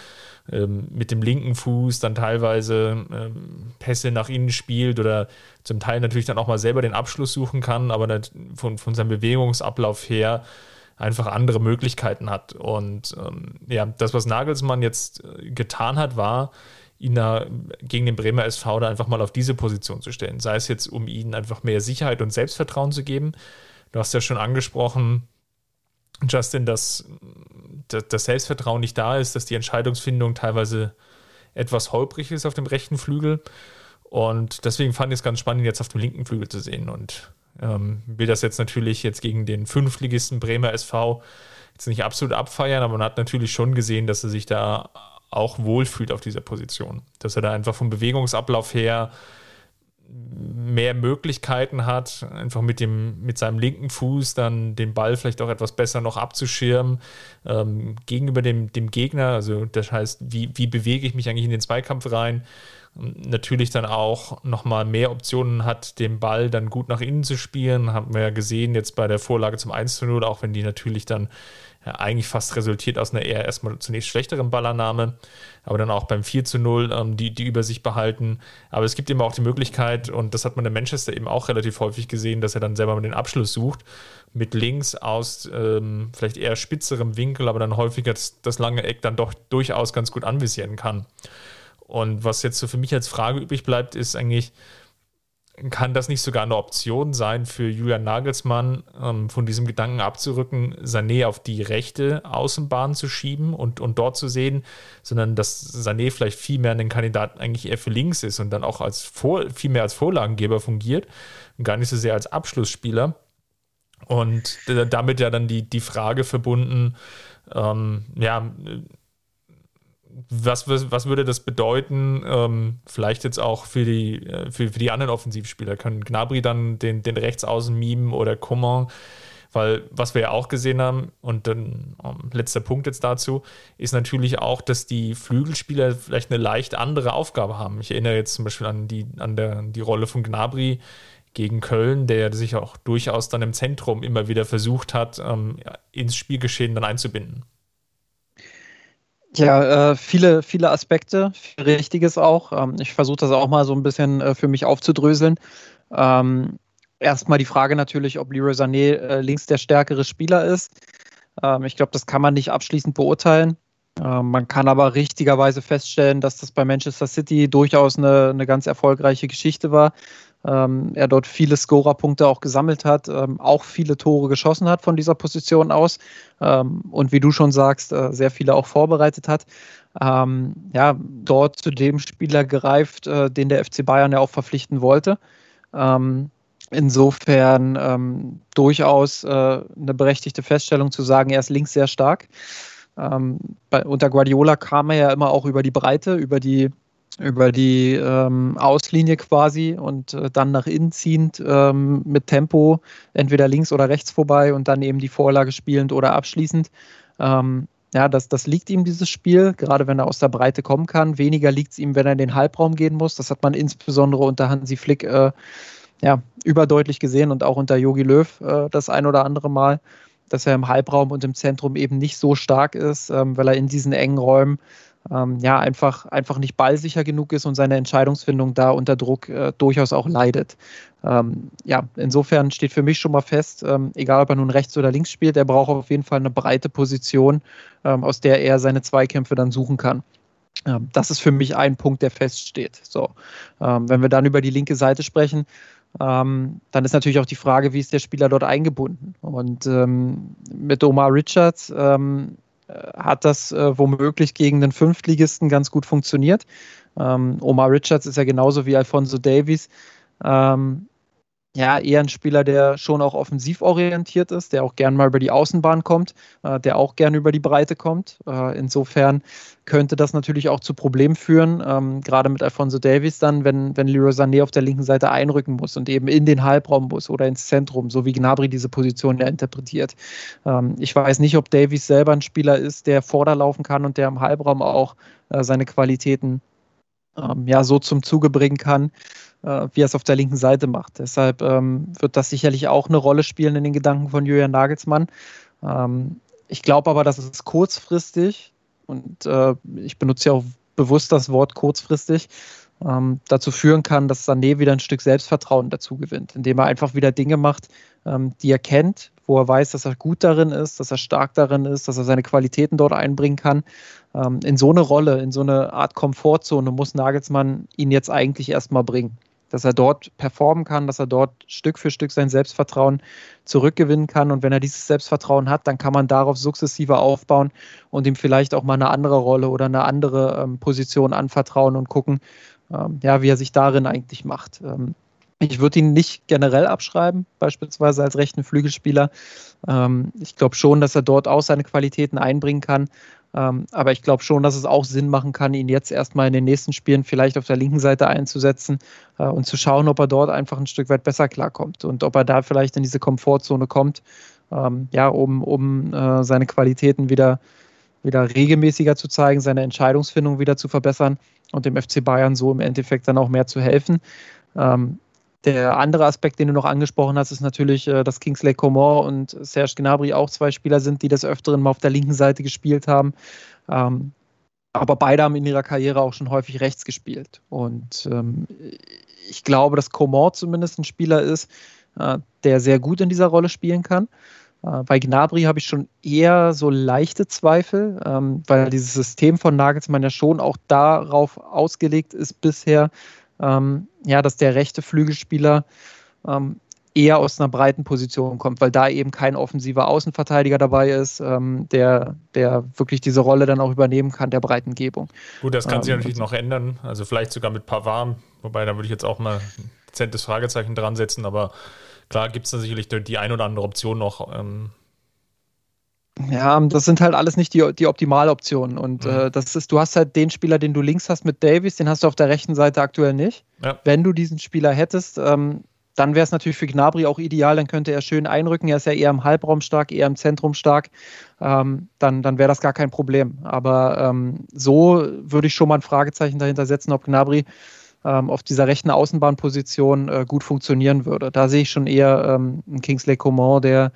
ähm, mit dem linken Fuß dann teilweise ähm, Pässe nach innen spielt oder zum Teil natürlich dann auch mal selber den Abschluss suchen kann, aber von, von seinem Bewegungsablauf her einfach andere Möglichkeiten hat. Und ähm, ja, das, was Nagelsmann jetzt äh, getan hat, war, ihn da gegen den Bremer SV da einfach mal auf diese Position zu stellen. Sei es jetzt, um ihnen einfach mehr Sicherheit und Selbstvertrauen zu geben. Du hast ja schon angesprochen, Justin, dass das Selbstvertrauen nicht da ist, dass die Entscheidungsfindung teilweise etwas holprig ist auf dem rechten Flügel. Und deswegen fand ich es ganz spannend, ihn jetzt auf dem linken Flügel zu sehen. Und ähm, will das jetzt natürlich jetzt gegen den Fünftligisten Bremer SV jetzt nicht absolut abfeiern, aber man hat natürlich schon gesehen, dass er sich da auch wohlfühlt auf dieser Position. Dass er da einfach vom Bewegungsablauf her mehr Möglichkeiten hat, einfach mit, dem, mit seinem linken Fuß dann den Ball vielleicht auch etwas besser noch abzuschirmen ähm, gegenüber dem, dem Gegner. Also das heißt, wie, wie bewege ich mich eigentlich in den Zweikampf rein? Natürlich dann auch nochmal mehr Optionen hat, den Ball dann gut nach innen zu spielen. Haben wir ja gesehen jetzt bei der Vorlage zum 1 zu 0, auch wenn die natürlich dann eigentlich fast resultiert aus einer eher erstmal zunächst schlechteren Ballannahme, aber dann auch beim 4 zu 0 ähm, die, die Übersicht behalten. Aber es gibt eben auch die Möglichkeit, und das hat man in Manchester eben auch relativ häufig gesehen, dass er dann selber mal den Abschluss sucht, mit links aus ähm, vielleicht eher spitzerem Winkel, aber dann häufiger das, das lange Eck dann doch durchaus ganz gut anvisieren kann. Und was jetzt so für mich als Frage übrig bleibt, ist eigentlich, kann das nicht sogar eine Option sein für Julian Nagelsmann, ähm, von diesem Gedanken abzurücken, Sané auf die rechte Außenbahn zu schieben und, und dort zu sehen, sondern dass Sané vielleicht viel mehr ein Kandidat eigentlich eher für links ist und dann auch als Vor viel mehr als Vorlagengeber fungiert und gar nicht so sehr als Abschlussspieler. Und damit ja dann die, die Frage verbunden, ähm, ja, was, was, würde das bedeuten, ähm, vielleicht jetzt auch für die, äh, für, für die anderen Offensivspieler? Können Gnabry dann den, den Rechtsaußen mimen oder Coman? Weil was wir ja auch gesehen haben, und dann ähm, letzter Punkt jetzt dazu, ist natürlich auch, dass die Flügelspieler vielleicht eine leicht andere Aufgabe haben. Ich erinnere jetzt zum Beispiel an die, an der, die Rolle von Gnabry gegen Köln, der sich auch durchaus dann im Zentrum immer wieder versucht hat, ähm, ins Spielgeschehen dann einzubinden. Ja, äh, viele, viele Aspekte, viel Richtiges auch. Ähm, ich versuche das auch mal so ein bisschen äh, für mich aufzudröseln. Ähm, erstmal die Frage natürlich, ob Leroy Sané äh, links der stärkere Spieler ist. Ähm, ich glaube, das kann man nicht abschließend beurteilen. Man kann aber richtigerweise feststellen, dass das bei Manchester City durchaus eine, eine ganz erfolgreiche Geschichte war ähm, er dort viele Scorerpunkte auch gesammelt hat, ähm, auch viele Tore geschossen hat von dieser Position aus ähm, und wie du schon sagst, äh, sehr viele auch vorbereitet hat. Ähm, ja, dort zu dem Spieler gereift, äh, den der FC Bayern ja auch verpflichten wollte. Ähm, insofern ähm, durchaus äh, eine berechtigte Feststellung zu sagen, er ist links sehr stark. Bei, unter Guardiola kam er ja immer auch über die Breite, über die über die ähm, Auslinie quasi und äh, dann nach innen ziehend ähm, mit Tempo entweder links oder rechts vorbei und dann eben die Vorlage spielend oder abschließend. Ähm, ja, das, das liegt ihm, dieses Spiel, gerade wenn er aus der Breite kommen kann. Weniger liegt es ihm, wenn er in den Halbraum gehen muss. Das hat man insbesondere unter Hansi Flick äh, ja, überdeutlich gesehen und auch unter Yogi Löw äh, das ein oder andere Mal, dass er im Halbraum und im Zentrum eben nicht so stark ist, ähm, weil er in diesen engen Räumen ähm, ja, einfach, einfach nicht ballsicher genug ist und seine Entscheidungsfindung da unter Druck äh, durchaus auch leidet. Ähm, ja, insofern steht für mich schon mal fest, ähm, egal ob er nun rechts oder links spielt, er braucht auf jeden Fall eine breite Position, ähm, aus der er seine Zweikämpfe dann suchen kann. Ähm, das ist für mich ein Punkt, der feststeht. So, ähm, wenn wir dann über die linke Seite sprechen, dann ist natürlich auch die Frage, wie ist der Spieler dort eingebunden? Und mit Omar Richards hat das äh, womöglich gegen den Fünftligisten ganz gut funktioniert. Ähm, Omar Richards ist ja genauso wie Alfonso Davies. Ähm, ja, eher ein Spieler, der schon auch offensiv orientiert ist, der auch gern mal über die Außenbahn kommt, äh, der auch gern über die Breite kommt. Äh, insofern könnte das natürlich auch zu Problemen führen, ähm, gerade mit Alfonso Davies dann, wenn, wenn Leroy Sané auf der linken Seite einrücken muss und eben in den Halbraum muss oder ins Zentrum, so wie Gnabry diese Position ja interpretiert. Ähm, ich weiß nicht, ob Davies selber ein Spieler ist, der vorderlaufen kann und der im Halbraum auch äh, seine Qualitäten ähm, ja so zum Zuge bringen kann, äh, wie er es auf der linken Seite macht. Deshalb ähm, wird das sicherlich auch eine Rolle spielen in den Gedanken von Julian Nagelsmann. Ähm, ich glaube aber, dass es kurzfristig, und äh, ich benutze ja auch bewusst das Wort kurzfristig, ähm, dazu führen kann, dass Sané wieder ein Stück Selbstvertrauen dazu gewinnt, indem er einfach wieder Dinge macht, ähm, die er kennt, wo er weiß, dass er gut darin ist, dass er stark darin ist, dass er seine Qualitäten dort einbringen kann. Ähm, in so eine Rolle, in so eine Art Komfortzone muss Nagelsmann ihn jetzt eigentlich erstmal bringen dass er dort performen kann, dass er dort Stück für Stück sein Selbstvertrauen zurückgewinnen kann. Und wenn er dieses Selbstvertrauen hat, dann kann man darauf sukzessive aufbauen und ihm vielleicht auch mal eine andere Rolle oder eine andere ähm, Position anvertrauen und gucken, ähm, ja, wie er sich darin eigentlich macht. Ähm, ich würde ihn nicht generell abschreiben, beispielsweise als rechten Flügelspieler. Ähm, ich glaube schon, dass er dort auch seine Qualitäten einbringen kann. Ähm, aber ich glaube schon, dass es auch Sinn machen kann, ihn jetzt erstmal in den nächsten Spielen vielleicht auf der linken Seite einzusetzen äh, und zu schauen, ob er dort einfach ein Stück weit besser klarkommt und ob er da vielleicht in diese Komfortzone kommt, ähm, ja, um, um äh, seine Qualitäten wieder, wieder regelmäßiger zu zeigen, seine Entscheidungsfindung wieder zu verbessern und dem FC Bayern so im Endeffekt dann auch mehr zu helfen. Ähm, der andere Aspekt, den du noch angesprochen hast, ist natürlich, äh, dass Kingsley Coman und Serge Gnabry auch zwei Spieler sind, die des Öfteren mal auf der linken Seite gespielt haben. Ähm, aber beide haben in ihrer Karriere auch schon häufig rechts gespielt. Und ähm, ich glaube, dass Coman zumindest ein Spieler ist, äh, der sehr gut in dieser Rolle spielen kann. Äh, bei Gnabry habe ich schon eher so leichte Zweifel, ähm, weil dieses System von Nagelsmann ja schon auch darauf ausgelegt ist bisher, ähm, ja, dass der rechte Flügelspieler ähm, eher aus einer breiten Position kommt, weil da eben kein offensiver Außenverteidiger dabei ist, ähm, der, der wirklich diese Rolle dann auch übernehmen kann, der Breitengebung. Gut, das kann sich ähm, natürlich noch ändern, also vielleicht sogar mit Pavard, wobei da würde ich jetzt auch mal ein dezentes Fragezeichen dran setzen, aber klar gibt es da sicherlich die ein oder andere Option noch. Ähm, ja, das sind halt alles nicht die, die Optimaloptionen. Und mhm. äh, das ist, du hast halt den Spieler, den du links hast mit Davies, den hast du auf der rechten Seite aktuell nicht. Ja. Wenn du diesen Spieler hättest, ähm, dann wäre es natürlich für Gnabry auch ideal, dann könnte er schön einrücken. Er ist ja eher im Halbraum stark, eher im Zentrum stark. Ähm, dann dann wäre das gar kein Problem. Aber ähm, so würde ich schon mal ein Fragezeichen dahinter setzen, ob Gnabry ähm, auf dieser rechten Außenbahnposition äh, gut funktionieren würde. Da sehe ich schon eher ähm, einen Kingsley Coman, der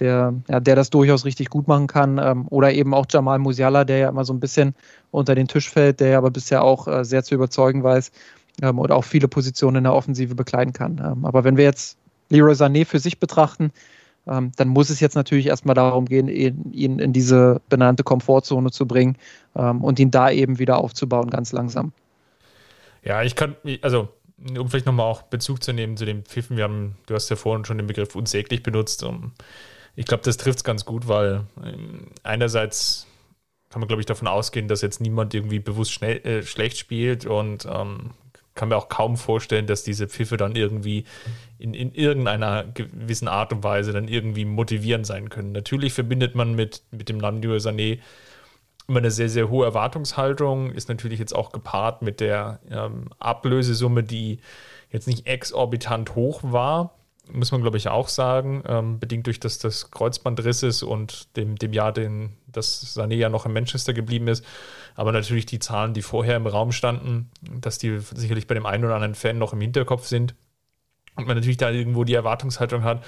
der, ja, der das durchaus richtig gut machen kann. Ähm, oder eben auch Jamal Musiala, der ja immer so ein bisschen unter den Tisch fällt, der aber bisher auch äh, sehr zu überzeugen weiß ähm, oder auch viele Positionen in der Offensive bekleiden kann. Ähm, aber wenn wir jetzt Leroy Sané für sich betrachten, ähm, dann muss es jetzt natürlich erstmal darum gehen, ihn, ihn in diese benannte Komfortzone zu bringen ähm, und ihn da eben wieder aufzubauen, ganz langsam. Ja, ich kann, also um vielleicht nochmal auch Bezug zu nehmen zu den Pfiffen, wir haben, du hast ja vorhin schon den Begriff unsäglich benutzt. Um, ich glaube, das trifft es ganz gut, weil ähm, einerseits kann man, glaube ich, davon ausgehen, dass jetzt niemand irgendwie bewusst schnell, äh, schlecht spielt und ähm, kann mir auch kaum vorstellen, dass diese Pfiffe dann irgendwie in, in irgendeiner gewissen Art und Weise dann irgendwie motivierend sein können. Natürlich verbindet man mit, mit dem Landio Sané immer eine sehr, sehr hohe Erwartungshaltung, ist natürlich jetzt auch gepaart mit der ähm, Ablösesumme, die jetzt nicht exorbitant hoch war muss man, glaube ich, auch sagen, ähm, bedingt durch das, das Kreuzbandriss ist und dem, dem Jahr, den, dass Sané ja noch in Manchester geblieben ist. Aber natürlich die Zahlen, die vorher im Raum standen, dass die sicherlich bei dem einen oder anderen Fan noch im Hinterkopf sind. Und man natürlich da irgendwo die Erwartungshaltung hat,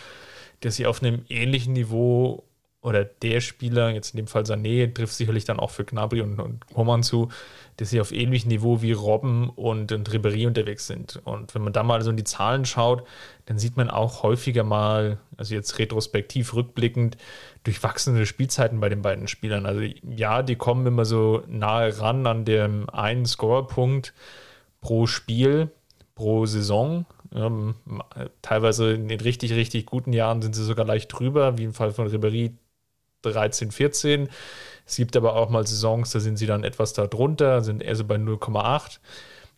dass sie auf einem ähnlichen Niveau oder der Spieler, jetzt in dem Fall Sané, trifft sicherlich dann auch für Gnabry und, und Roman zu, dass sie auf ähnlichem Niveau wie Robben und, und Ribéry unterwegs sind. Und wenn man da mal so in die Zahlen schaut, dann sieht man auch häufiger mal, also jetzt retrospektiv rückblickend, durchwachsene Spielzeiten bei den beiden Spielern. Also ja, die kommen immer so nahe ran an dem einen Scorerpunkt pro Spiel, pro Saison. Ähm, teilweise in den richtig, richtig guten Jahren sind sie sogar leicht drüber, wie im Fall von Ribéry 13, 14. Es gibt aber auch mal Saisons, da sind sie dann etwas darunter, sind eher so bei 0,8.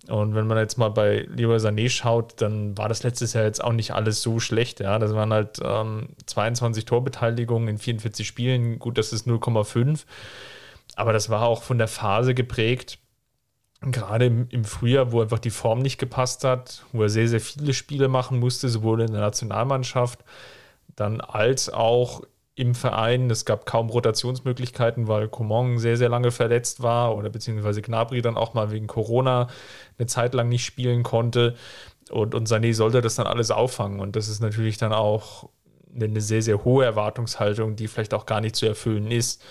Und wenn man jetzt mal bei Leroy Sané schaut, dann war das letztes Jahr jetzt auch nicht alles so schlecht. Ja, das waren halt ähm, 22 Torbeteiligungen in 44 Spielen. Gut, das ist 0,5. Aber das war auch von der Phase geprägt, gerade im, im, Frühjahr, wo einfach die Form nicht gepasst hat, wo er sehr, sehr viele Spiele machen musste, sowohl in der Nationalmannschaft dann als auch im Verein. Es gab kaum Rotationsmöglichkeiten, weil Coman sehr, sehr lange verletzt war oder beziehungsweise Gnabry dann auch mal wegen Corona eine Zeit lang nicht spielen konnte. Und, und Sané sollte das dann alles auffangen. Und das ist natürlich dann auch eine sehr, sehr hohe Erwartungshaltung, die vielleicht auch gar nicht zu erfüllen ist,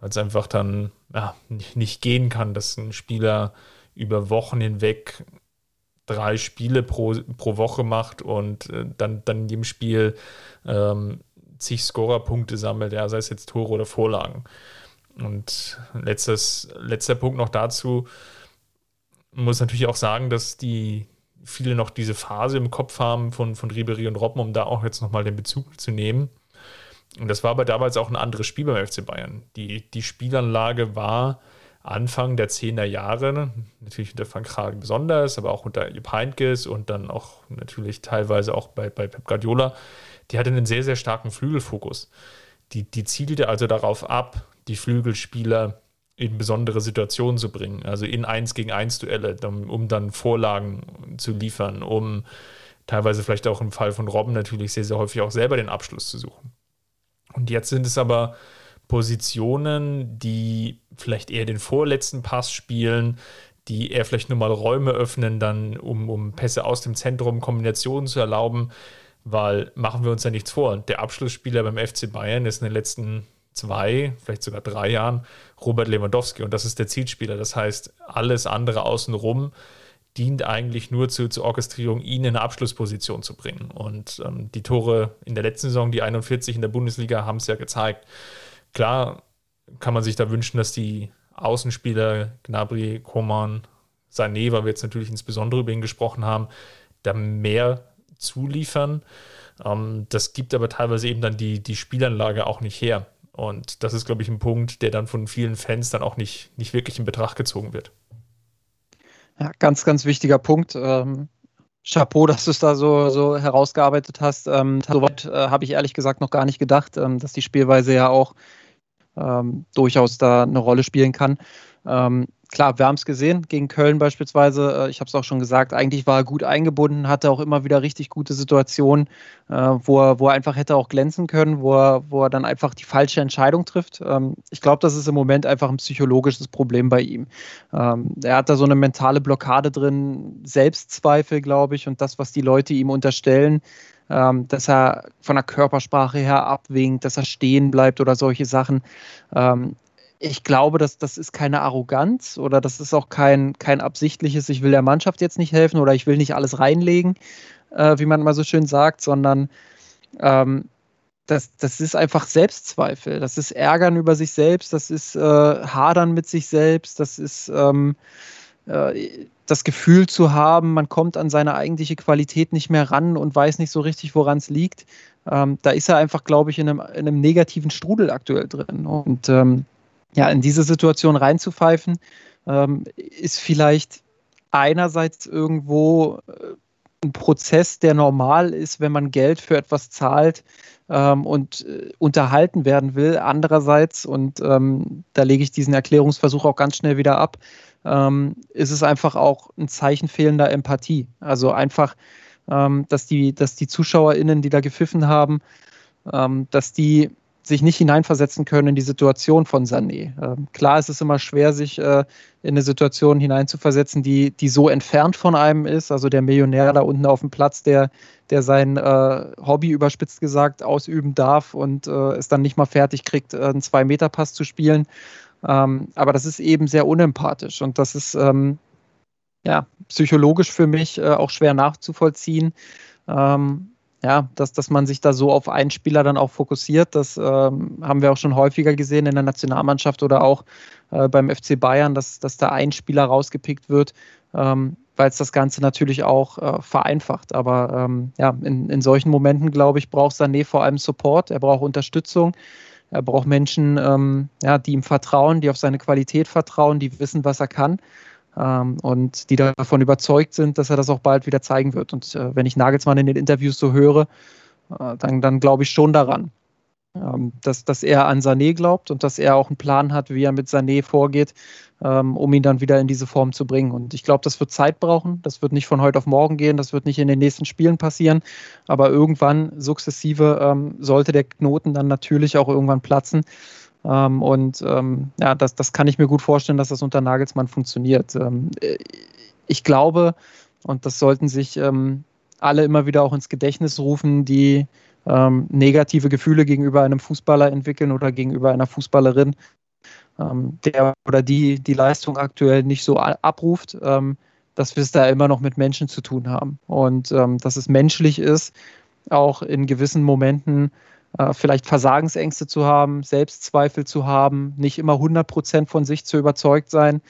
weil es einfach dann ja, nicht, gehen kann, dass ein Spieler über Wochen hinweg drei Spiele pro, pro Woche macht und äh, dann, dann in jedem Spiel ähm, zig Scorerpunkte sammelt, ja, sei es jetzt Tore oder Vorlagen. Und letztes, letzter Punkt noch dazu, muss natürlich auch sagen, dass die viele noch diese Phase im Kopf haben von, von Ribery und Robben, um da auch jetzt nochmal den Bezug zu nehmen. Und das war aber damals auch ein anderes Spiel beim FC Bayern. Die, die Spielanlage war Anfang der 10er Jahre, natürlich unter Frank Kragen besonders, aber auch unter Jupp Heynckes und dann auch natürlich teilweise auch bei, bei Pep Guardiola, die hatte einen sehr, sehr starken Flügelfokus. Die, die zielte also darauf ab, die Flügelspieler in besondere Situationen zu bringen, also in 1 gegen 1 Duelle, um dann Vorlagen zu liefern, um teilweise vielleicht auch im Fall von Robben natürlich sehr, sehr häufig auch selber den Abschluss zu suchen. Und jetzt sind es aber Positionen, die vielleicht eher den vorletzten Pass spielen, die eher vielleicht nur mal Räume öffnen, dann um, um Pässe aus dem Zentrum, Kombinationen zu erlauben. Weil machen wir uns ja nichts vor. Der Abschlussspieler beim FC Bayern ist in den letzten zwei, vielleicht sogar drei Jahren Robert Lewandowski und das ist der Zielspieler. Das heißt, alles andere außenrum dient eigentlich nur zu, zur Orchestrierung, ihn in eine Abschlussposition zu bringen. Und ähm, die Tore in der letzten Saison, die 41 in der Bundesliga, haben es ja gezeigt. Klar kann man sich da wünschen, dass die Außenspieler Gnabry, Koman, Sané, weil wir jetzt natürlich insbesondere über ihn gesprochen haben, da mehr zuliefern. Ähm, das gibt aber teilweise eben dann die, die Spielanlage auch nicht her. Und das ist, glaube ich, ein Punkt, der dann von vielen Fans dann auch nicht, nicht wirklich in Betracht gezogen wird. Ja, ganz, ganz wichtiger Punkt. Ähm, Chapeau, dass du es da so, so herausgearbeitet hast. Ähm, Soweit äh, habe ich ehrlich gesagt noch gar nicht gedacht, ähm, dass die Spielweise ja auch ähm, durchaus da eine Rolle spielen kann. Klar, wir haben es gesehen, gegen Köln beispielsweise, äh, ich habe es auch schon gesagt, eigentlich war er gut eingebunden, hatte auch immer wieder richtig gute Situationen, äh, wo, er, wo er einfach hätte auch glänzen können, wo er, wo er dann einfach die falsche Entscheidung trifft. Ähm, ich glaube, das ist im Moment einfach ein psychologisches Problem bei ihm. Ähm, er hat da so eine mentale Blockade drin, Selbstzweifel, glaube ich, und das, was die Leute ihm unterstellen, ähm, dass er von der Körpersprache her abwinkt, dass er stehen bleibt oder solche Sachen. Ich glaube, dass das ist keine Arroganz oder das ist auch kein, kein absichtliches, ich will der Mannschaft jetzt nicht helfen oder ich will nicht alles reinlegen, äh, wie man mal so schön sagt, sondern ähm, das, das ist einfach Selbstzweifel, das ist Ärgern über sich selbst, das ist äh, Hadern mit sich selbst, das ist ähm, äh, das Gefühl zu haben, man kommt an seine eigentliche Qualität nicht mehr ran und weiß nicht so richtig, woran es liegt. Ähm, da ist er einfach, glaube ich, in einem, in einem, negativen Strudel aktuell drin. Und ähm, ja, in diese Situation reinzupfeifen, ähm, ist vielleicht einerseits irgendwo äh, ein Prozess, der normal ist, wenn man Geld für etwas zahlt ähm, und äh, unterhalten werden will. Andererseits, und ähm, da lege ich diesen Erklärungsversuch auch ganz schnell wieder ab, ähm, ist es einfach auch ein Zeichen fehlender Empathie. Also einfach, ähm, dass, die, dass die ZuschauerInnen, die da gepfiffen haben, ähm, dass die sich nicht hineinversetzen können in die Situation von Sané. Ähm, klar ist es immer schwer, sich äh, in eine Situation hineinzuversetzen, die, die so entfernt von einem ist. Also der Millionär da unten auf dem Platz, der, der sein äh, Hobby überspitzt gesagt ausüben darf und äh, es dann nicht mal fertig kriegt, äh, einen Zwei-Meter-Pass zu spielen. Ähm, aber das ist eben sehr unempathisch und das ist ähm, ja psychologisch für mich äh, auch schwer nachzuvollziehen. Ähm, ja, dass, dass man sich da so auf einen Spieler dann auch fokussiert, das ähm, haben wir auch schon häufiger gesehen in der Nationalmannschaft oder auch äh, beim FC Bayern, dass, dass da ein Spieler rausgepickt wird, ähm, weil es das Ganze natürlich auch äh, vereinfacht. Aber ähm, ja, in, in solchen Momenten, glaube ich, braucht Sané vor allem Support, er braucht Unterstützung. Er braucht Menschen, ähm, ja, die ihm vertrauen, die auf seine Qualität vertrauen, die wissen, was er kann ähm, und die davon überzeugt sind, dass er das auch bald wieder zeigen wird. Und äh, wenn ich Nagelsmann in den Interviews so höre, äh, dann, dann glaube ich schon daran. ähm, dass, dass er an Sané glaubt und dass er auch einen Plan hat, wie er mit Sané vorgeht, ähm, um ihn dann wieder in diese Form zu bringen. Und ich glaube, das wird Zeit brauchen. Das wird nicht von heute auf morgen gehen. Das wird nicht in den nächsten Spielen passieren. Aber irgendwann, sukzessive, ähm, sollte der Knoten dann natürlich auch irgendwann platzen. Ähm, und ähm, ja, das, das kann ich mir gut vorstellen, dass das unter Nagelsmann funktioniert. Ähm, ich glaube, und das sollten sich ähm, alle immer wieder auch ins Gedächtnis rufen, die ähm, negative Gefühle gegenüber einem Fußballer entwickeln oder gegenüber einer Fußballerin, ähm, der oder die die Leistung aktuell nicht so abruft, dass wir es da immer noch mit Menschen zu tun haben und dass es menschlich ist, auch in gewissen Momenten vielleicht Versagensängste zu haben, Selbstzweifel zu haben, nicht immer 100 Prozent von sich zu überzeugt sein.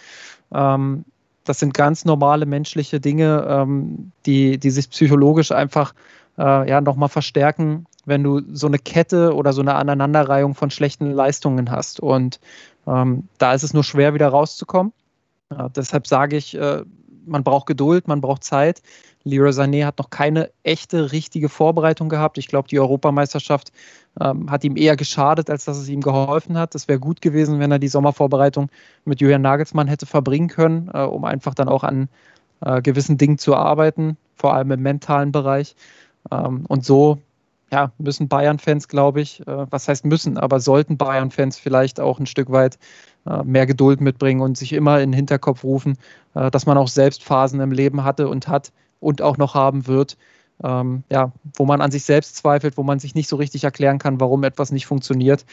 Ähm, das sind ganz normale menschliche Dinge, ähm, die, die sich psychologisch einfach äh, ja, nochmal verstärken, wenn du so eine Kette oder so eine Aneinanderreihung von schlechten Leistungen hast. Und ähm, da ist es nur schwer, wieder rauszukommen. Äh, deshalb sage ich, äh, man braucht Geduld, man braucht Zeit. Leroy Sané hat noch keine echte, richtige Vorbereitung gehabt. Ich glaube, die Europameisterschaft ähm, hat ihm eher geschadet, als dass es ihm geholfen hat. Es wäre gut gewesen, wenn er die Sommervorbereitung mit Julian Nagelsmann hätte verbringen können, äh, um einfach dann auch an äh, gewissen Dingen zu arbeiten, vor allem im mentalen Bereich. Ähm, und so ja, müssen Bayern-Fans, glaube ich, äh, was heißt müssen, aber sollten Bayern-Fans vielleicht auch ein Stück weit äh, mehr Geduld mitbringen und sich immer in den Hinterkopf rufen, äh, dass man auch selbst Phasen im Leben hatte und hat und auch noch haben wird, ähm, ja, wo man an sich selbst zweifelt, wo man sich nicht so richtig erklären kann, warum etwas nicht funktioniert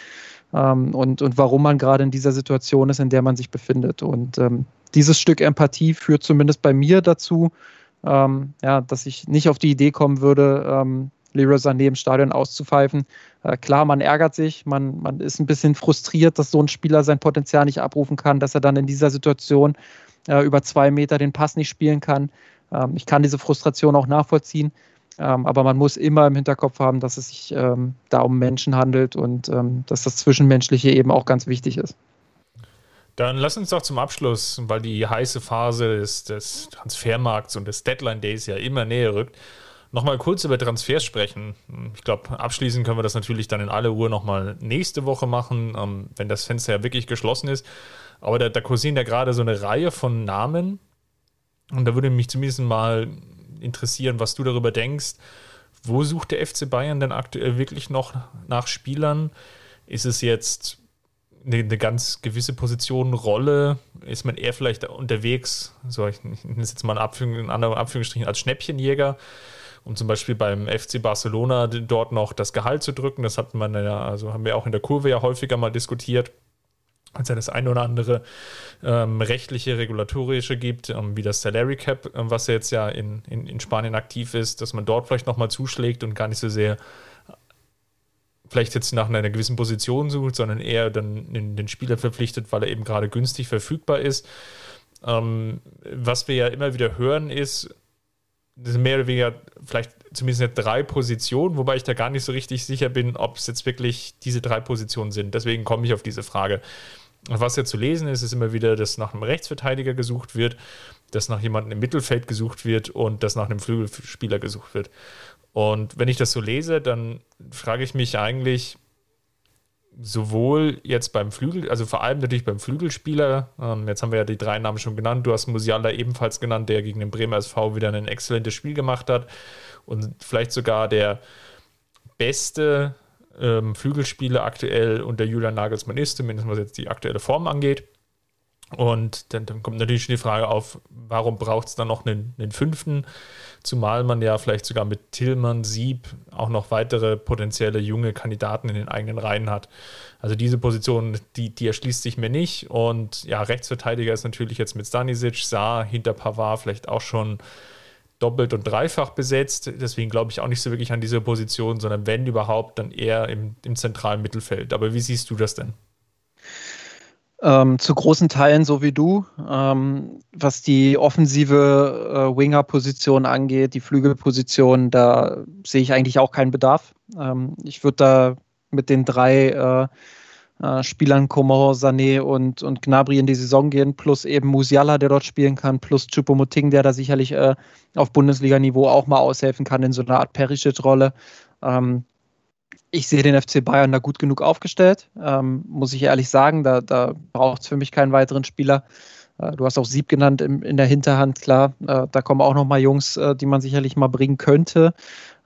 ähm, und, und warum man gerade in dieser Situation ist, in der man sich befindet. Und ähm, dieses Stück Empathie führt zumindest bei mir dazu, ähm, ja, dass ich nicht auf die Idee kommen würde, ähm, Leroy Sané im Stadion auszupfeifen. Äh, klar, man ärgert sich, man, man ist ein bisschen frustriert, dass so ein Spieler sein Potenzial nicht abrufen kann, dass er dann in dieser Situation äh, über zwei Meter den Pass nicht spielen kann. Ähm, ich kann diese Frustration auch nachvollziehen, ähm, aber man muss immer im Hinterkopf haben, dass es sich ähm, da um Menschen handelt und ähm, dass das Zwischenmenschliche eben auch ganz wichtig ist. Dann lass uns doch zum Abschluss, weil die heiße Phase des, des Transfermarkts und des Deadline Days ja immer näher rückt, nochmal kurz über Transfers sprechen. Ich glaube, abschließend können wir das natürlich dann in aller Uhr nochmal nächste Woche machen, ähm, wenn das Fenster ja wirklich geschlossen ist. Aber da, da kursieren ja gerade so eine Reihe von Namen. Und da würde mich zumindest mal interessieren, was du darüber denkst. Wo sucht der FC Bayern denn aktuell wirklich noch nach Spielern? Ist es jetzt eine, eine ganz gewisse Position, Rolle? Ist man eher vielleicht unterwegs, so ich nenne es jetzt mal in, Abführung, in anderen Anführungsstrichen, als Schnäppchenjäger? Um zum Beispiel beim FC Barcelona dort noch das Gehalt zu drücken. Das hat man ja, also haben wir auch in der Kurve ja häufiger mal diskutiert als ja das eine oder andere ähm, rechtliche, regulatorische gibt, ähm, wie das Salary Cap, äh, was jetzt ja in, in, in Spanien aktiv ist, dass man dort vielleicht nochmal zuschlägt und gar nicht so sehr vielleicht jetzt nach einer gewissen Position sucht, sondern eher dann den, den Spieler verpflichtet, weil er eben gerade günstig verfügbar ist. Ähm, was wir ja immer wieder hören, ist, das sind mehr oder weniger vielleicht zumindest drei Positionen, wobei ich da gar nicht so richtig sicher bin, ob es jetzt wirklich diese drei Positionen sind. Deswegen komme ich auf diese Frage. Was ja zu lesen ist, ist immer wieder, dass nach einem Rechtsverteidiger gesucht wird, dass nach jemandem im Mittelfeld gesucht wird und dass nach einem Flügelspieler gesucht wird. Und wenn ich das so lese, dann frage ich mich eigentlich, sowohl jetzt beim Flügel, also vor allem natürlich beim Flügelspieler, ähm, jetzt haben wir ja die drei Namen schon genannt, du hast Musiala ebenfalls genannt, der gegen den Bremer SV wieder ein exzellentes Spiel gemacht hat und vielleicht sogar der beste ähm, Flügelspieler aktuell unter Julian Nagelsmann ist, zumindest was jetzt die aktuelle Form angeht. Und dann, dann kommt natürlich schon die Frage auf, warum braucht es dann noch einen, einen, fünften? Zumal man ja vielleicht sogar mit Tillmann, Sieb auch noch weitere potenzielle junge Kandidaten in den eigenen Reihen hat. Also diese Position, die, die erschließt sich mir nicht. Und ja, Rechtsverteidiger ist natürlich jetzt mit Stanisic, Saar hinter Pavard vielleicht auch schon doppelt und dreifach besetzt. Deswegen glaube ich auch nicht so wirklich an diese Position, sondern wenn überhaupt, dann eher im, im zentralen Mittelfeld. Aber wie siehst du das denn? Ähm, zu großen Teilen so wie du. Ähm, was die offensive äh, Winger-Position angeht, die Flügelposition, da sehe ich eigentlich auch keinen Bedarf. Ähm, ich würde da mit den drei äh, äh, Spielern Komor, Sané und, und Gnabry in die Saison gehen, plus eben Musiala, der dort spielen kann, plus Chupomoting, der da sicherlich äh, auf Bundesliga-Niveau auch mal aushelfen kann in so einer Art Perisic-Rolle. Ähm, ich sehe den FC Bayern da gut genug aufgestellt, ähm, muss ich ehrlich sagen. Da, da braucht es für mich keinen weiteren Spieler. Äh, du hast auch Sieb genannt im, in der Hinterhand, klar. Äh, da kommen auch noch mal Jungs, äh, die man sicherlich mal bringen könnte.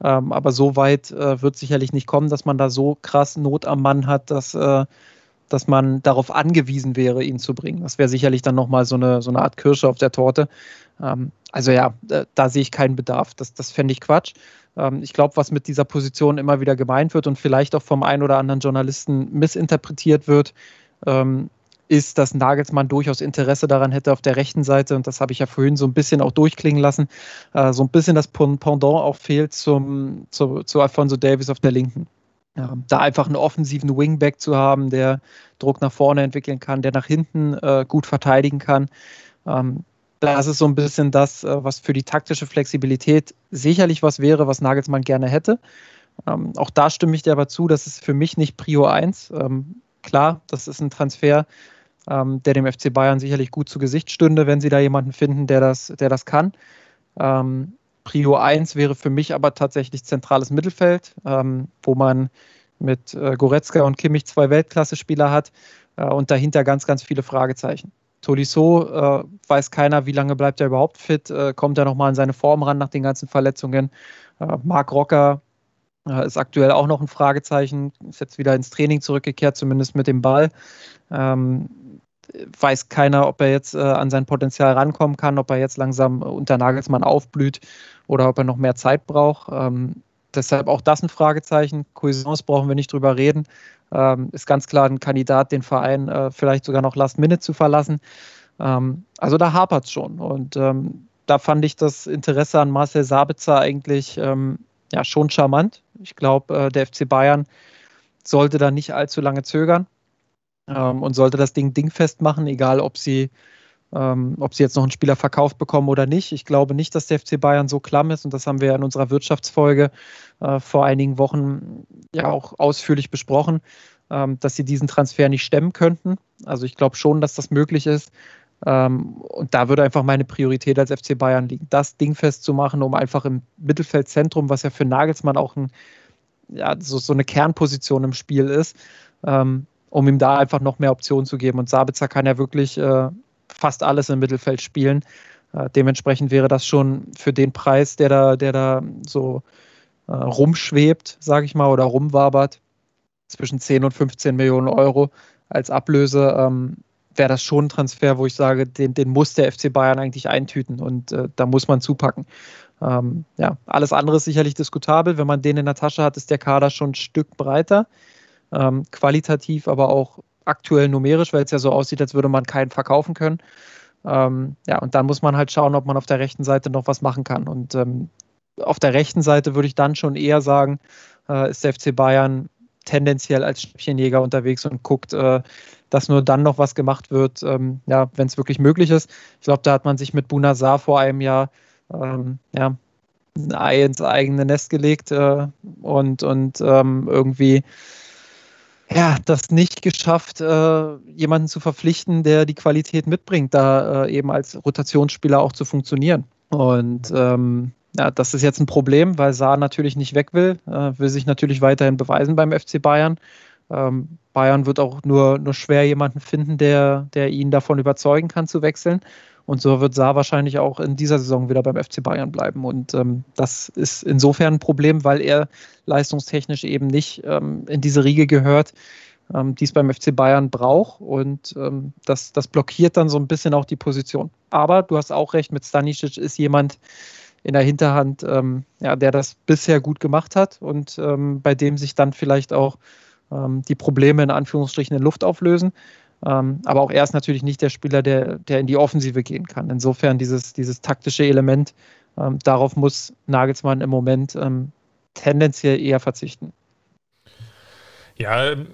Ähm, aber so weit äh, wird sicherlich nicht kommen, dass man da so krass Not am Mann hat, dass, äh, dass man darauf angewiesen wäre, ihn zu bringen. Das wäre sicherlich dann noch mal so eine, so eine Art Kirsche auf der Torte. Ähm, also ja, da, da sehe ich keinen Bedarf. Das, das fände ich Quatsch. Ähm, ich glaube, was mit dieser Position immer wieder gemeint wird und vielleicht auch vom einen oder anderen Journalisten missinterpretiert wird, ähm, ist, dass Nagelsmann durchaus Interesse daran hätte auf der rechten Seite, und das habe ich ja vorhin so ein bisschen auch durchklingen lassen, äh, so ein bisschen das Pendant auch fehlt zum, zu, zu Alfonso Davis auf der linken. Ja, da einfach einen offensiven Wingback zu haben, der Druck nach vorne entwickeln kann, der nach hinten äh, gut verteidigen kann. Ähm, das ist so ein bisschen das, äh, was für die taktische Flexibilität sicherlich was wäre, was Nagelsmann gerne hätte. Ähm, auch da stimme ich dir aber zu, das ist für mich nicht Prio 1. Ähm, klar, das ist ein Transfer, ähm, der dem FC Bayern sicherlich gut zu Gesicht stünde, wenn sie da jemanden finden, der das, der das kann. Ähm, Prio 1 wäre für mich aber tatsächlich zentrales Mittelfeld, ähm, wo man mit äh, Goretzka und Kimmich zwei Weltklasse-Spieler hat äh, und dahinter ganz, ganz viele Fragezeichen. Tolisso äh, weiß keiner, wie lange bleibt er überhaupt fit, äh, kommt er nochmal in seine Form ran nach den ganzen Verletzungen. Äh, Marc Rocker äh, ist aktuell auch noch ein Fragezeichen, ist jetzt wieder ins Training zurückgekehrt, zumindest mit dem Ball. Ähm, weiß keiner, ob er jetzt äh, an sein Potenzial rankommen kann, ob er jetzt langsam unter Nagelsmann aufblüht oder ob er noch mehr Zeit braucht. Ähm, deshalb auch das ein Fragezeichen. Cousins brauchen wir nicht drüber reden ähm, ist ganz klar ein Kandidat, den Verein äh, vielleicht sogar noch Last Minute zu verlassen. Ähm, also da hapert es schon. Und ähm, da fand ich das Interesse an Marcel Sabitzer eigentlich ähm, ja, schon charmant. Ich glaube, äh, der FC Bayern sollte da nicht allzu lange zögern ähm, und sollte das Ding dingfest machen, egal ob sie ähm, ob sie jetzt noch einen Spieler verkauft bekommen oder nicht. Ich glaube nicht, dass der FC Bayern so klamm ist und das haben wir in unserer Wirtschaftsfolge äh, vor einigen Wochen ja auch ausführlich besprochen, ähm, dass sie diesen Transfer nicht stemmen könnten. Also ich glaube schon, dass das möglich ist. Ähm, und da würde einfach meine Priorität als FC Bayern liegen, das Ding festzumachen, um einfach im Mittelfeldzentrum, was ja für Nagelsmann auch ein, ja, so, so eine Kernposition im Spiel ist, ähm, um ihm da einfach noch mehr Optionen zu geben. Und Sabitzer kann ja wirklich äh, fast alles im Mittelfeld spielen. Äh, dementsprechend wäre das schon für den Preis, der da, der da so äh, rumschwebt, sage ich mal, oder rumwabert, zwischen 10 und 15 Millionen Euro als Ablöse, ähm, wäre das schon ein Transfer, wo ich sage, den, den muss der FC Bayern eigentlich eintüten und äh, da muss man zupacken. Ähm, ja, alles andere ist sicherlich diskutabel. Wenn man den in der Tasche hat, ist der Kader schon ein Stück breiter, ähm, qualitativ, aber auch aktuell numerisch, weil es ja so aussieht, als würde man keinen verkaufen können. Ähm, ja, und dann muss man halt schauen, ob man auf der rechten Seite noch was machen kann. Und ähm, auf der rechten Seite würde ich dann schon eher sagen, äh, ist der FC Bayern tendenziell als Schnäppchenjäger unterwegs und guckt, äh, dass nur dann noch was gemacht wird, ähm, ja, wenn es wirklich möglich ist. Ich glaube, da hat man sich mit Bunazar vor einem Jahr ähm, ja, ein Ei ins eigene Nest gelegt äh, und, und ähm, irgendwie ja, das nicht geschafft, äh, jemanden zu verpflichten, der die Qualität mitbringt, da äh, eben als Rotationsspieler auch zu funktionieren. Und ähm, ja, das ist jetzt ein Problem, weil Saar natürlich nicht weg will, äh, will sich natürlich weiterhin beweisen beim FC Bayern. Ähm, Bayern wird auch nur, nur schwer jemanden finden, der, der ihn davon überzeugen kann zu wechseln. Und so wird Saar wahrscheinlich auch in dieser Saison wieder beim FC Bayern bleiben. Und ähm, das ist insofern ein Problem, weil er leistungstechnisch eben nicht ähm, in diese Riege gehört, ähm, die es beim FC Bayern braucht. Und ähm, das, das blockiert dann so ein bisschen auch die Position. Aber du hast auch recht, mit Stanisic ist jemand in der Hinterhand, ähm, ja, der das bisher gut gemacht hat und ähm, bei dem sich dann vielleicht auch die Probleme in Anführungsstrichen in Luft auflösen. Ähm, aber auch er ist natürlich nicht der Spieler, der, der in die Offensive gehen kann. Insofern dieses, dieses taktische Element, ähm, darauf muss Nagelsmann im Moment ähm, tendenziell eher verzichten. Ja, ähm,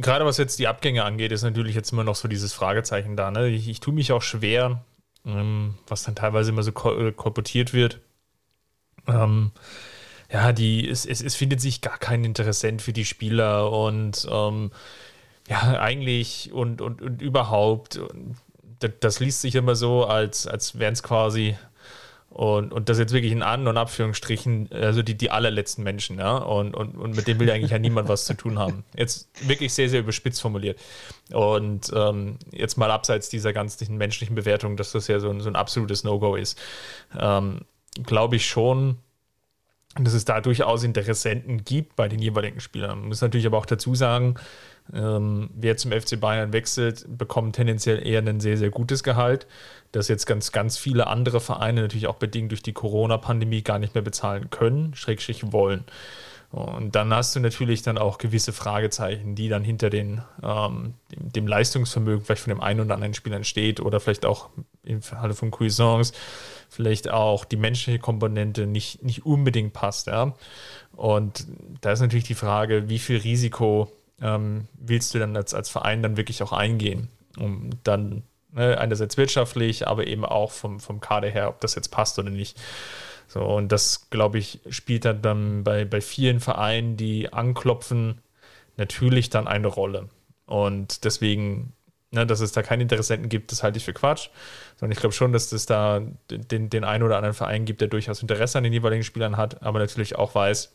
gerade was jetzt die Abgänge angeht, ist natürlich jetzt immer noch so dieses Fragezeichen da. Ne? Ich, ich tue mich auch schwer, ähm, was dann teilweise immer so äh, kolportiert wird. Ähm, ja, die, es, es, es findet sich gar kein Interessent für die Spieler und ja, eigentlich und, und, und überhaupt, das, das liest sich immer so, als, als wären es quasi Und, und das jetzt wirklich in An- und Abführungsstrichen, also die, die allerletzten Menschen, ja. Und, und, und mit dem will eigentlich ja niemand was zu tun haben. Jetzt wirklich sehr, sehr überspitzt formuliert. Und ähm, jetzt mal abseits dieser ganzen menschlichen Bewertung, dass das ja so ein, so ein absolutes No-Go ist, ähm, glaube ich schon, dass es da durchaus Interessenten gibt bei den jeweiligen Spielern. Man muss natürlich aber auch dazu sagen, ähm, wer zum FC Bayern wechselt, bekommt tendenziell eher ein sehr, sehr gutes Gehalt, das jetzt ganz, ganz viele andere Vereine natürlich auch bedingt durch die Corona-Pandemie gar nicht mehr bezahlen können, schrägstrich wollen. Und dann hast du natürlich dann auch gewisse Fragezeichen, die dann hinter den, ähm, dem Leistungsvermögen vielleicht von dem einen oder anderen Spieler entsteht oder vielleicht auch im Falle von Cuisance vielleicht auch die menschliche Komponente nicht, nicht unbedingt passt. Ja? Und da ist natürlich die Frage, wie viel Risiko ähm, willst du dann als, als Verein dann wirklich auch eingehen, um dann ne, einerseits wirtschaftlich, aber eben auch vom, vom Kader her, ob das jetzt passt oder nicht. So, und das, glaube ich, spielt dann, dann bei, bei vielen Vereinen, die anklopfen, natürlich dann eine Rolle. Und deswegen, ne, dass es da keine Interessenten gibt, das halte ich für Quatsch. Sondern ich glaube schon, dass es da den, den einen oder anderen Verein gibt, der durchaus Interesse an den jeweiligen Spielern hat, aber natürlich auch weiß,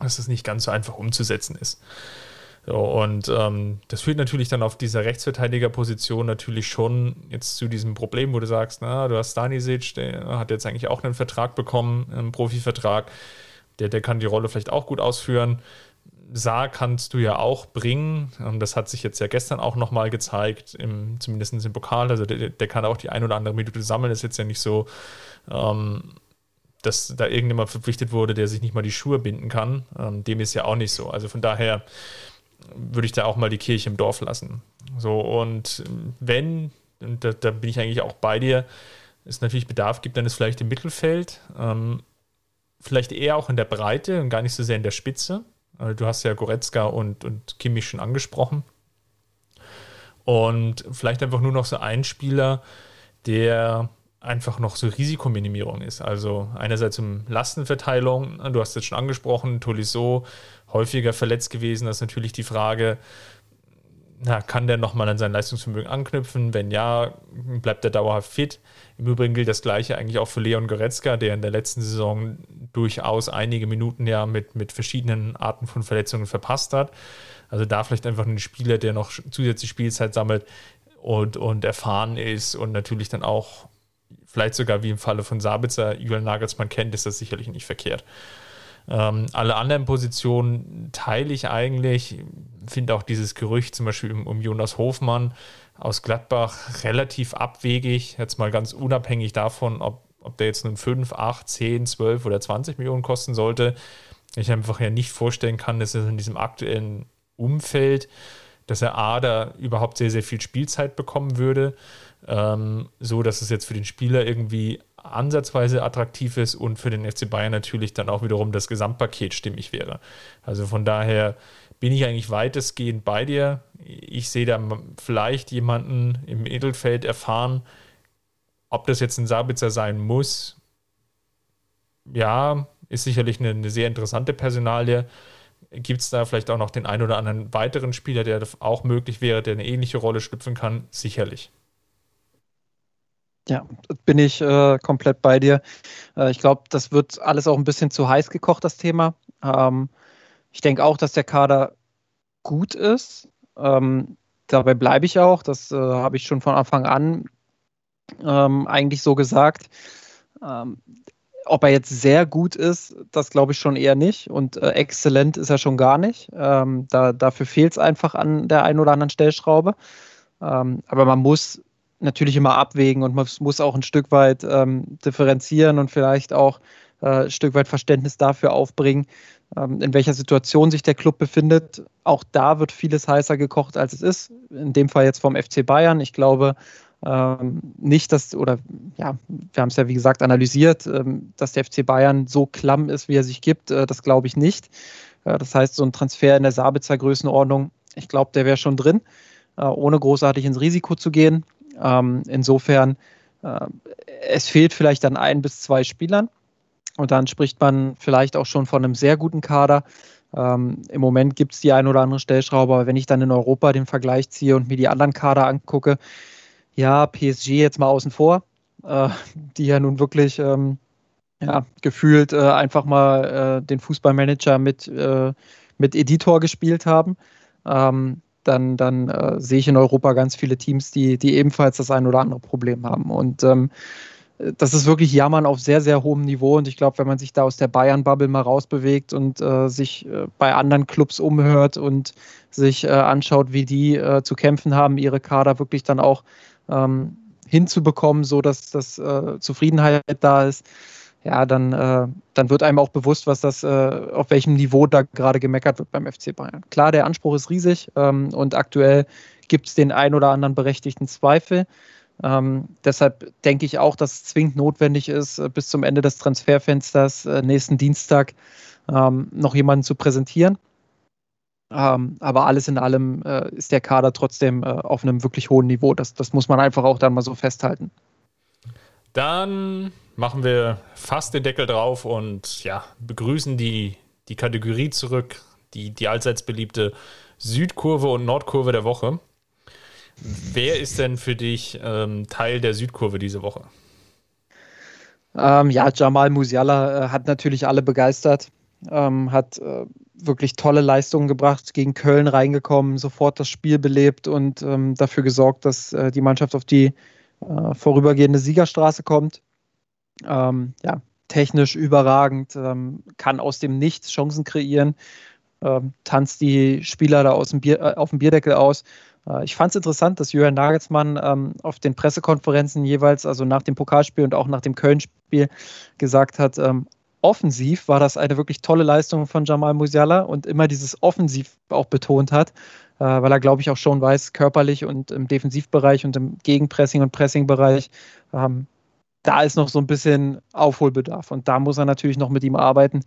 dass es nicht ganz so einfach umzusetzen ist. So, und ähm, das führt natürlich dann auf dieser Rechtsverteidigerposition natürlich schon jetzt zu diesem Problem, wo du sagst, na, du hast Stanisic, der hat jetzt eigentlich auch einen Vertrag bekommen, einen Profivertrag, der, der kann die Rolle vielleicht auch gut ausführen. Saar kannst du ja auch bringen. Und das hat sich jetzt ja gestern auch nochmal gezeigt, im, zumindest im Pokal. Also der, der, kann auch die ein oder andere Minute sammeln. Ist jetzt ja nicht so, ähm, dass da irgendjemand verpflichtet wurde, der sich nicht mal die Schuhe binden kann. Ähm, dem ist ja auch nicht so. Also von daher würde ich da auch mal die Kirche im Dorf lassen. So, und wenn, und da, da bin ich eigentlich auch bei dir, es natürlich Bedarf gibt, dann ist vielleicht im Mittelfeld, ähm, vielleicht eher auch in der Breite und gar nicht so sehr in der Spitze. Also du hast ja Goretzka und, und Kimmich schon angesprochen. Und vielleicht einfach nur noch so ein Spieler, der einfach noch so Risikominimierung ist. Also einerseits um Lastenverteilung, du hast es schon angesprochen, Tolisso häufiger verletzt gewesen, das ist natürlich die Frage, na, kann der nochmal an sein Leistungsvermögen anknüpfen? Wenn ja, bleibt er dauerhaft fit? Im Übrigen gilt das Gleiche eigentlich auch für Leon Goretzka, der in der letzten Saison durchaus einige Minuten ja mit, mit verschiedenen Arten von Verletzungen verpasst hat. Also da vielleicht einfach ein Spieler, der noch zusätzliche Spielzeit sammelt und, und erfahren ist und natürlich dann auch vielleicht sogar wie im Falle von Sabitzer, Julian Nagelsmann kennt, ist das sicherlich nicht verkehrt. Ähm, alle anderen Positionen teile ich eigentlich. Finde auch dieses Gerücht zum Beispiel um, Jonas Hofmann aus Gladbach relativ abwegig. Jetzt mal ganz unabhängig davon, ob, ob der jetzt nun 5, 8, 10, 12 oder 20 Millionen kosten sollte. Ich einfach ja nicht vorstellen kann, dass er in diesem aktuellen Umfeld, dass er A, da überhaupt sehr, sehr viel Spielzeit bekommen würde ähm, so dass es jetzt für den Spieler irgendwie ansatzweise attraktiv ist und für den FC Bayern natürlich dann auch wiederum das Gesamtpaket stimmig wäre. Also von daher bin ich eigentlich weitestgehend bei dir. Ich sehe da vielleicht jemanden im Mittelfeld erfahren, ob das jetzt ein Sabitzer sein muss. Ja, ist sicherlich eine, eine sehr interessante Personalie. Gibt es da vielleicht auch noch den einen oder anderen weiteren Spieler, der auch möglich wäre, der eine ähnliche Rolle schlüpfen kann? Sicherlich. Ja, bin ich äh, komplett bei dir. Äh, ich glaube, das wird alles auch ein bisschen zu heiß gekocht, das Thema. Ähm, ich denke auch, dass der Kader gut ist. Ähm, dabei bleibe ich auch. Das äh, habe ich schon von Anfang an ähm, eigentlich so gesagt. Ähm, ob er jetzt sehr gut ist, das glaube ich schon eher nicht. Und äh, exzellent ist er schon gar nicht. Ähm, da, dafür fehlt es einfach an der einen oder anderen Stellschraube. Ähm, aber man muss natürlich immer abwägen und man muss auch ein Stück weit ähm, differenzieren und vielleicht auch äh, ein Stück weit Verständnis dafür aufbringen, ähm, in welcher Situation sich der Club befindet. Auch da wird vieles heißer gekocht, als es ist. In dem Fall jetzt vom FC Bayern. Ich glaube ähm, nicht, dass, oder ja, wir haben es ja wie gesagt analysiert, ähm, dass der FC Bayern so klamm ist, wie er sich gibt. Äh, das glaube ich nicht. Äh, das heißt, so ein Transfer in der Sabitzer Größenordnung, ich glaube, der wäre schon drin, äh, ohne großartig ins Risiko zu gehen. Ähm, insofern, äh, es fehlt vielleicht an ein bis zwei Spielern. Und dann spricht man vielleicht auch schon von einem sehr guten Kader. Ähm, Im Moment gibt es die ein oder andere Stellschraube, aber wenn ich dann in Europa den Vergleich ziehe und mir die anderen Kader angucke, ja, PSG jetzt mal außen vor. äh, die ja nun wirklich ähm, ja, gefühlt äh, einfach mal äh, den Fußballmanager mit, äh, mit Editor gespielt haben. Ähm, dann, dann äh, sehe ich in Europa ganz viele Teams, die, die ebenfalls das ein oder andere Problem haben. Und ähm, das ist wirklich Jammern auf sehr, sehr hohem Niveau. Und ich glaube, wenn man sich da aus der Bayern-Bubble mal rausbewegt und äh, sich äh, bei anderen Clubs umhört und sich äh, anschaut, wie die äh, zu kämpfen haben, ihre Kader wirklich dann auch ähm, hinzubekommen, so dass das äh, Zufriedenheit da ist, ja, dann, äh, dann wird einem auch bewusst, was das, auf welchem Niveau da gerade gemeckert wird beim FC Bayern. Klar, der Anspruch ist riesig ähm, und aktuell gibt es den ein oder anderen berechtigten Zweifel. Ähm, deshalb denke ich auch, dass es zwingend notwendig ist, äh, bis zum Ende des Transferfensters äh, nächsten Dienstag ähm, noch jemanden zu präsentieren. Ähm, aber alles in allem äh, ist der Kader trotzdem äh, auf einem wirklich hohen Niveau. Das, das muss man einfach auch dann mal so festhalten. Dann machen wir fast den Deckel drauf und ja, begrüßen die, die Kategorie zurück, die, die allseits beliebte Südkurve und Nordkurve der Woche. Wer ist denn für dich ähm, Teil der Südkurve diese Woche? Ähm, ja, Jamal Musiala äh, hat natürlich alle begeistert, ähm, hat äh, wirklich tolle Leistungen gebracht, gegen Köln reingekommen, sofort das Spiel belebt und ähm, dafür gesorgt, dass äh, die Mannschaft auf die äh, vorübergehende Siegerstraße kommt. Ähm, ja, technisch überragend, ähm, kann aus dem Nichts Chancen kreieren, tanzt die Spieler da aus dem Bier, äh, auf dem Bierdeckel aus. Äh, ich fand es interessant, dass Jürgen Nagelsmann ähm, auf den Pressekonferenzen jeweils, also nach dem Pokalspiel und auch nach dem Köln-Spiel, gesagt hat, ähm, offensiv war das eine wirklich tolle Leistung von Jamal Musiala und immer dieses Offensiv auch betont hat, äh, weil er, glaube ich, auch schon weiß, körperlich und im Defensivbereich und im Gegenpressing- und Pressingbereich, ähm, da ist noch so ein bisschen Aufholbedarf und da muss er natürlich noch mit ihm arbeiten.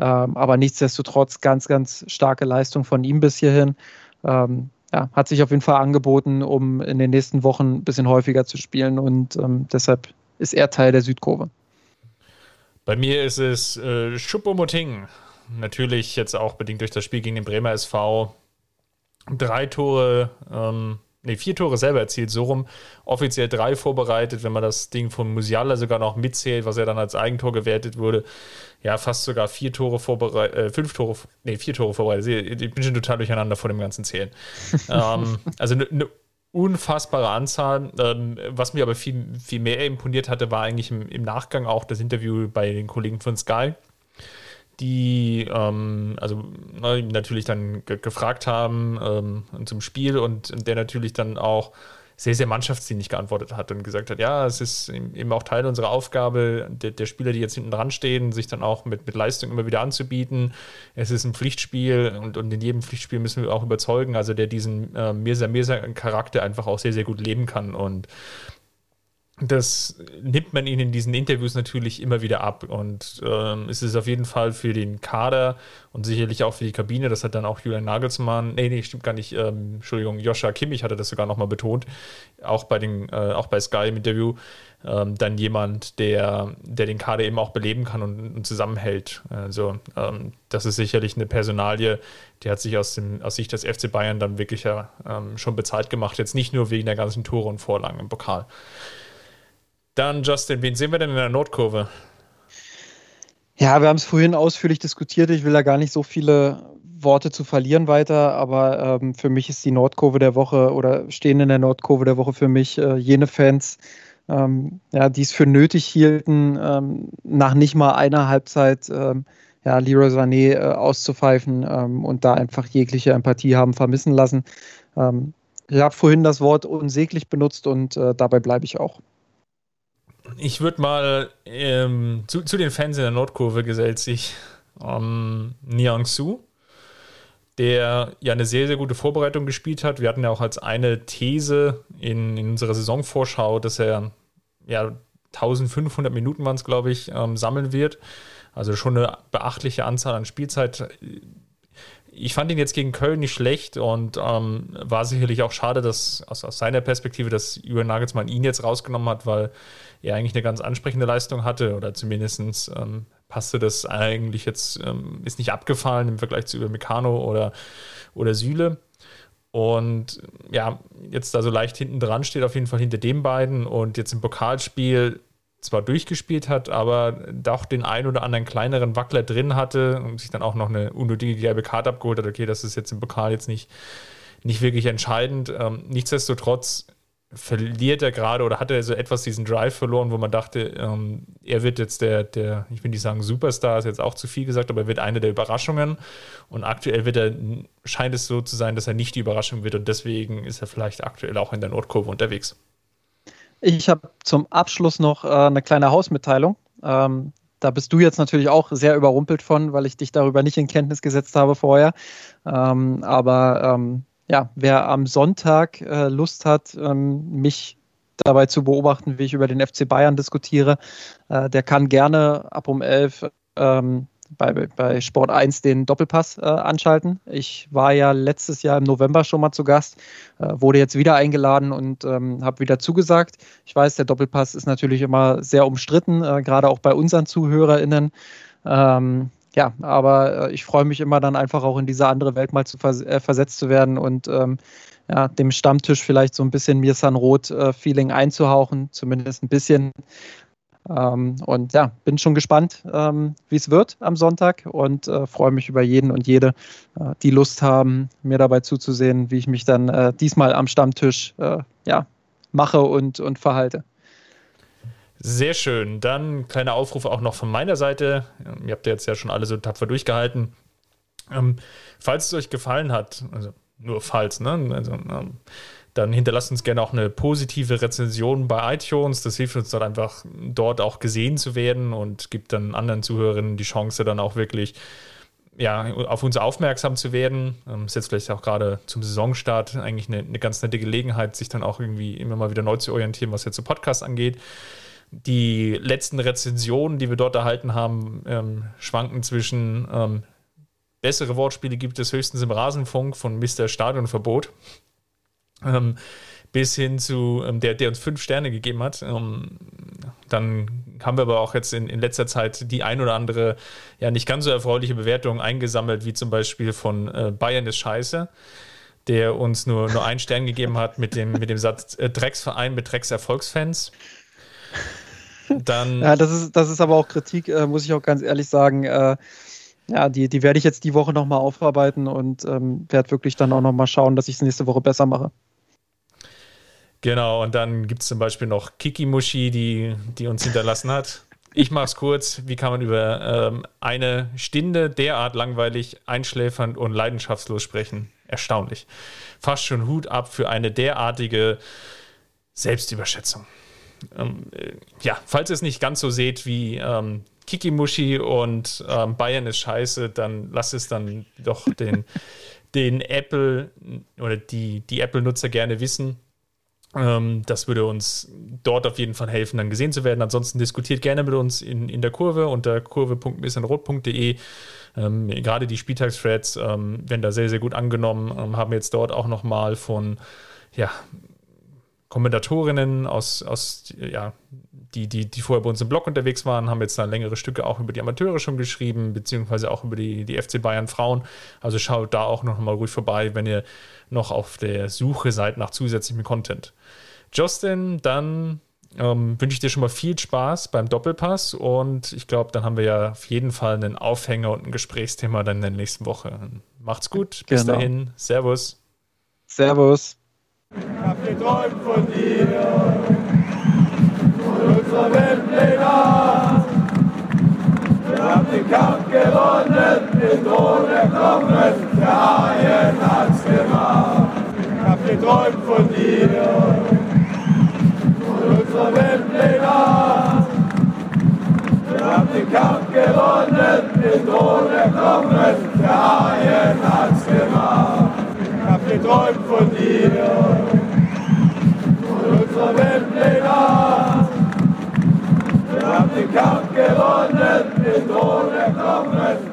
Ähm, aber nichtsdestotrotz ganz, ganz starke Leistung von ihm bis hierhin. Ähm, ja, hat sich auf jeden Fall angeboten, um in den nächsten Wochen ein bisschen häufiger zu spielen und ähm, deshalb ist er Teil der Südkurve. Bei mir ist es äh, Schuppomoting. Natürlich jetzt auch bedingt durch das Spiel gegen den Bremer SV. Drei Tore ähm, nee, vier Tore selber erzielt, so rum. Offiziell drei vorbereitet, wenn man das Ding von Musiala sogar noch mitzählt, was er dann als Eigentor gewertet wurde. Ja, fast sogar vier Tore vorbereitet, äh, fünf Tore, nee, vier Tore vorbereitet. Ich bin schon total durcheinander vor dem ganzen Zählen. ähm, also eine ne unfassbare Anzahl. Ähm, was mir aber viel, viel mehr imponiert hatte, war eigentlich im, im Nachgang auch das Interview bei den Kollegen von Sky die ähm, also ne, natürlich dann ge gefragt haben ähm, zum Spiel und, der natürlich dann auch sehr, sehr mannschaftsdienlich geantwortet hat und gesagt hat, ja, es ist eben auch Teil unserer Aufgabe, der, der, Spieler, die jetzt hinten dran stehen, sich dann auch mit, mit Leistung immer wieder anzubieten. Es ist ein Pflichtspiel und, und in jedem Pflichtspiel müssen wir auch überzeugen, also der diesen äh, Mirza-Mirza-Charakter einfach auch sehr, sehr gut leben kann und das nimmt man ihnen in diesen Interviews natürlich immer wieder ab. Und ähm, es ist auf jeden Fall für den Kader und sicherlich auch für die Kabine, das hat dann auch Julian Nagelsmann, nee, nee, stimmt gar nicht, ähm, Entschuldigung, Joscha Kimmich hatte das sogar nochmal betont, auch bei, den, äh, auch bei Sky im Interview, ähm, dann jemand, der, der den Kader eben auch beleben kann und, und zusammenhält. Also ähm, das ist sicherlich eine Personalie, die hat sich aus, dem, aus Sicht des FC Bayern dann wirklich ja ähm, schon bezahlt gemacht, jetzt nicht nur wegen der ganzen Tore und Vorlagen im Pokal. Dann, Justin, wen sehen wir denn in der Nordkurve? Ja, wir haben es vorhin ausführlich diskutiert. Ich will da gar nicht so viele Worte zu verlieren weiter, aber ähm, für mich ist die Nordkurve der Woche oder stehen in der Nordkurve der Woche für mich äh, jene Fans, ähm, ja, die es für nötig hielten, ähm, nach nicht mal einer Halbzeit ähm, ja, Leroy Sané äh, auszupfeifen ähm, und da einfach jegliche Empathie haben vermissen lassen. Ähm, ich habe vorhin das Wort unsäglich benutzt und äh, dabei bleibe ich auch ich würde mal ähm, zu, zu, den Fans in der Nordkurve gesellt sich ähm, Niang Su, der ja eine sehr, sehr gute Vorbereitung gespielt hat. Wir hatten ja auch als eine These in, in unserer Saisonvorschau, dass er ja 1500 Minuten waren es, glaube ich, ähm, sammeln wird. Also schon eine beachtliche Anzahl an Spielzeit ich fand ihn jetzt gegen Köln nicht schlecht und ähm, war sicherlich auch schade, dass aus, aus seiner Perspektive, dass Jürgen Nagelsmann ihn jetzt rausgenommen hat, weil er eigentlich eine ganz ansprechende Leistung hatte oder zumindest ähm, passte das eigentlich jetzt, ähm, ist nicht abgefallen im Vergleich zu Meccano oder, oder Süle. und ja, jetzt da so leicht hinten dran steht, auf jeden Fall hinter den beiden und jetzt im Pokalspiel zwar durchgespielt hat, aber doch den ein oder anderen kleineren Wackler drin hatte und sich dann auch noch eine unnötige gelbe Karte abgeholt hat. Okay, das ist jetzt im Pokal jetzt nicht, nicht wirklich entscheidend. Ähm, nichtsdestotrotz verliert er gerade oder hat er so etwas diesen Drive verloren, wo man dachte, ähm, er wird jetzt der, der, ich will nicht sagen Superstar, ist jetzt auch zu viel gesagt, aber er wird eine der Überraschungen. Und aktuell wird er, scheint es so zu sein, dass er nicht die Überraschung wird und deswegen ist er vielleicht aktuell auch in der Nordkurve unterwegs. Ich habe zum Abschluss noch äh, eine kleine Hausmitteilung. Ähm, da bist du jetzt natürlich auch sehr überrumpelt von, weil ich dich darüber nicht in Kenntnis gesetzt habe vorher. Ähm, aber ähm, ja, wer am Sonntag äh, Lust hat, ähm, mich dabei zu beobachten, wie ich über den FC Bayern diskutiere, äh, der kann gerne ab um 11 ähm, bei, bei Sport 1 den Doppelpass äh, anschalten. Ich war ja letztes Jahr im November schon mal zu Gast, äh, wurde jetzt wieder eingeladen und ähm, habe wieder zugesagt. Ich weiß, der Doppelpass ist natürlich immer sehr umstritten, äh, gerade auch bei unseren ZuhörerInnen. Ähm, ja, aber äh, ich freue mich immer dann einfach auch in diese andere Welt mal zu vers äh, versetzt zu werden und ähm, ja, dem Stammtisch vielleicht so ein bisschen mir San Rot-Feeling äh, einzuhauchen, zumindest ein bisschen. Ähm, und ja, bin schon gespannt, ähm, wie es wird am Sonntag und äh, freue mich über jeden und jede, äh, die Lust haben, mir dabei zuzusehen, wie ich mich dann äh, diesmal am Stammtisch ja, mache und, und verhalte. Sehr schön. Dann kleiner Aufruf auch noch von meiner Seite. Ihr habt ja jetzt ja schon alle so tapfer durchgehalten. Ähm, falls es euch gefallen hat, also nur falls, ne? Also, ähm, dann hinterlasst uns gerne auch eine positive Rezension bei iTunes. Das hilft uns dann einfach, dort auch gesehen zu werden und gibt dann anderen Zuhörerinnen die Chance, dann auch wirklich ja, auf uns aufmerksam zu werden. Ähm, ist jetzt vielleicht auch gerade zum Saisonstart eigentlich eine, eine ganz nette Gelegenheit, sich dann auch irgendwie immer mal wieder neu zu orientieren, was jetzt so Podcast angeht. Die letzten Rezensionen, die wir dort erhalten haben, ähm, schwanken zwischen ähm, bessere Wortspiele gibt es höchstens im Rasenfunk von Mr. Stadionverbot. Ähm, bis hin zu ähm, der, der uns fünf Sterne gegeben hat. Ähm, dann haben wir aber auch jetzt in, in letzter Zeit die ein oder andere, ja, nicht ganz so erfreuliche Bewertung eingesammelt, wie zum Beispiel von äh, Bayern ist scheiße, der uns nur, nur einen Stern gegeben hat mit dem, mit dem Satz äh, Drecksverein mit Dreckserfolgsfans. Dann ja, das ist, das ist aber auch Kritik, äh, muss ich auch ganz ehrlich sagen. Äh, ja, die, die werde ich jetzt die Woche nochmal aufarbeiten und ähm, werde wirklich dann auch nochmal schauen, dass ich es nächste Woche besser mache. Genau, und dann gibt es zum Beispiel noch Kiki Mushi, die, die uns hinterlassen hat. Ich mache es kurz. Wie kann man über ähm, eine Stunde derart langweilig, einschläfernd und leidenschaftslos sprechen? Erstaunlich. Fast schon Hut ab für eine derartige Selbstüberschätzung. Ähm, äh, ja, falls ihr es nicht ganz so seht wie ähm, Kikimushi und ähm, Bayern ist scheiße, dann lasst es dann doch den, den Apple oder die, die Apple-Nutzer gerne wissen. Ähm, das würde uns dort auf jeden Fall helfen, dann gesehen zu werden. Ansonsten diskutiert gerne mit uns in, in der Kurve unter kurve.missenrot.de. Ähm, gerade die Spieltagsthreads ähm, werden da sehr, sehr gut angenommen, ähm, haben jetzt dort auch nochmal von ja, Kommentatorinnen aus, aus ja, die, die, die vorher bei uns im Blog unterwegs waren, haben jetzt dann längere Stücke auch über die Amateure schon geschrieben, beziehungsweise auch über die, die FC Bayern Frauen. Also schaut da auch noch mal ruhig vorbei, wenn ihr noch auf der Suche seid nach zusätzlichem Content. Justin, dann ähm, wünsche ich dir schon mal viel Spaß beim Doppelpass und ich glaube, dann haben wir ja auf jeden Fall einen Aufhänger und ein Gesprächsthema dann in der nächsten Woche. Macht's gut, bis genau. dahin, Servus. Servus. Ich hab geträumt von dir, von unserer Weltpläne. Wir haben den Kampf gewonnen, den Thron erklommen, der Haien hat's gemacht. Ich hab geträumt von dir, von unserer Weltpläne. Wir haben den Kampf gewonnen, den Thron erklommen, der Haien hat's gemacht. Hab geträumt von dir unserer Weltpläne. Wir haben den Kampf gewonnen, den Thron erklommen.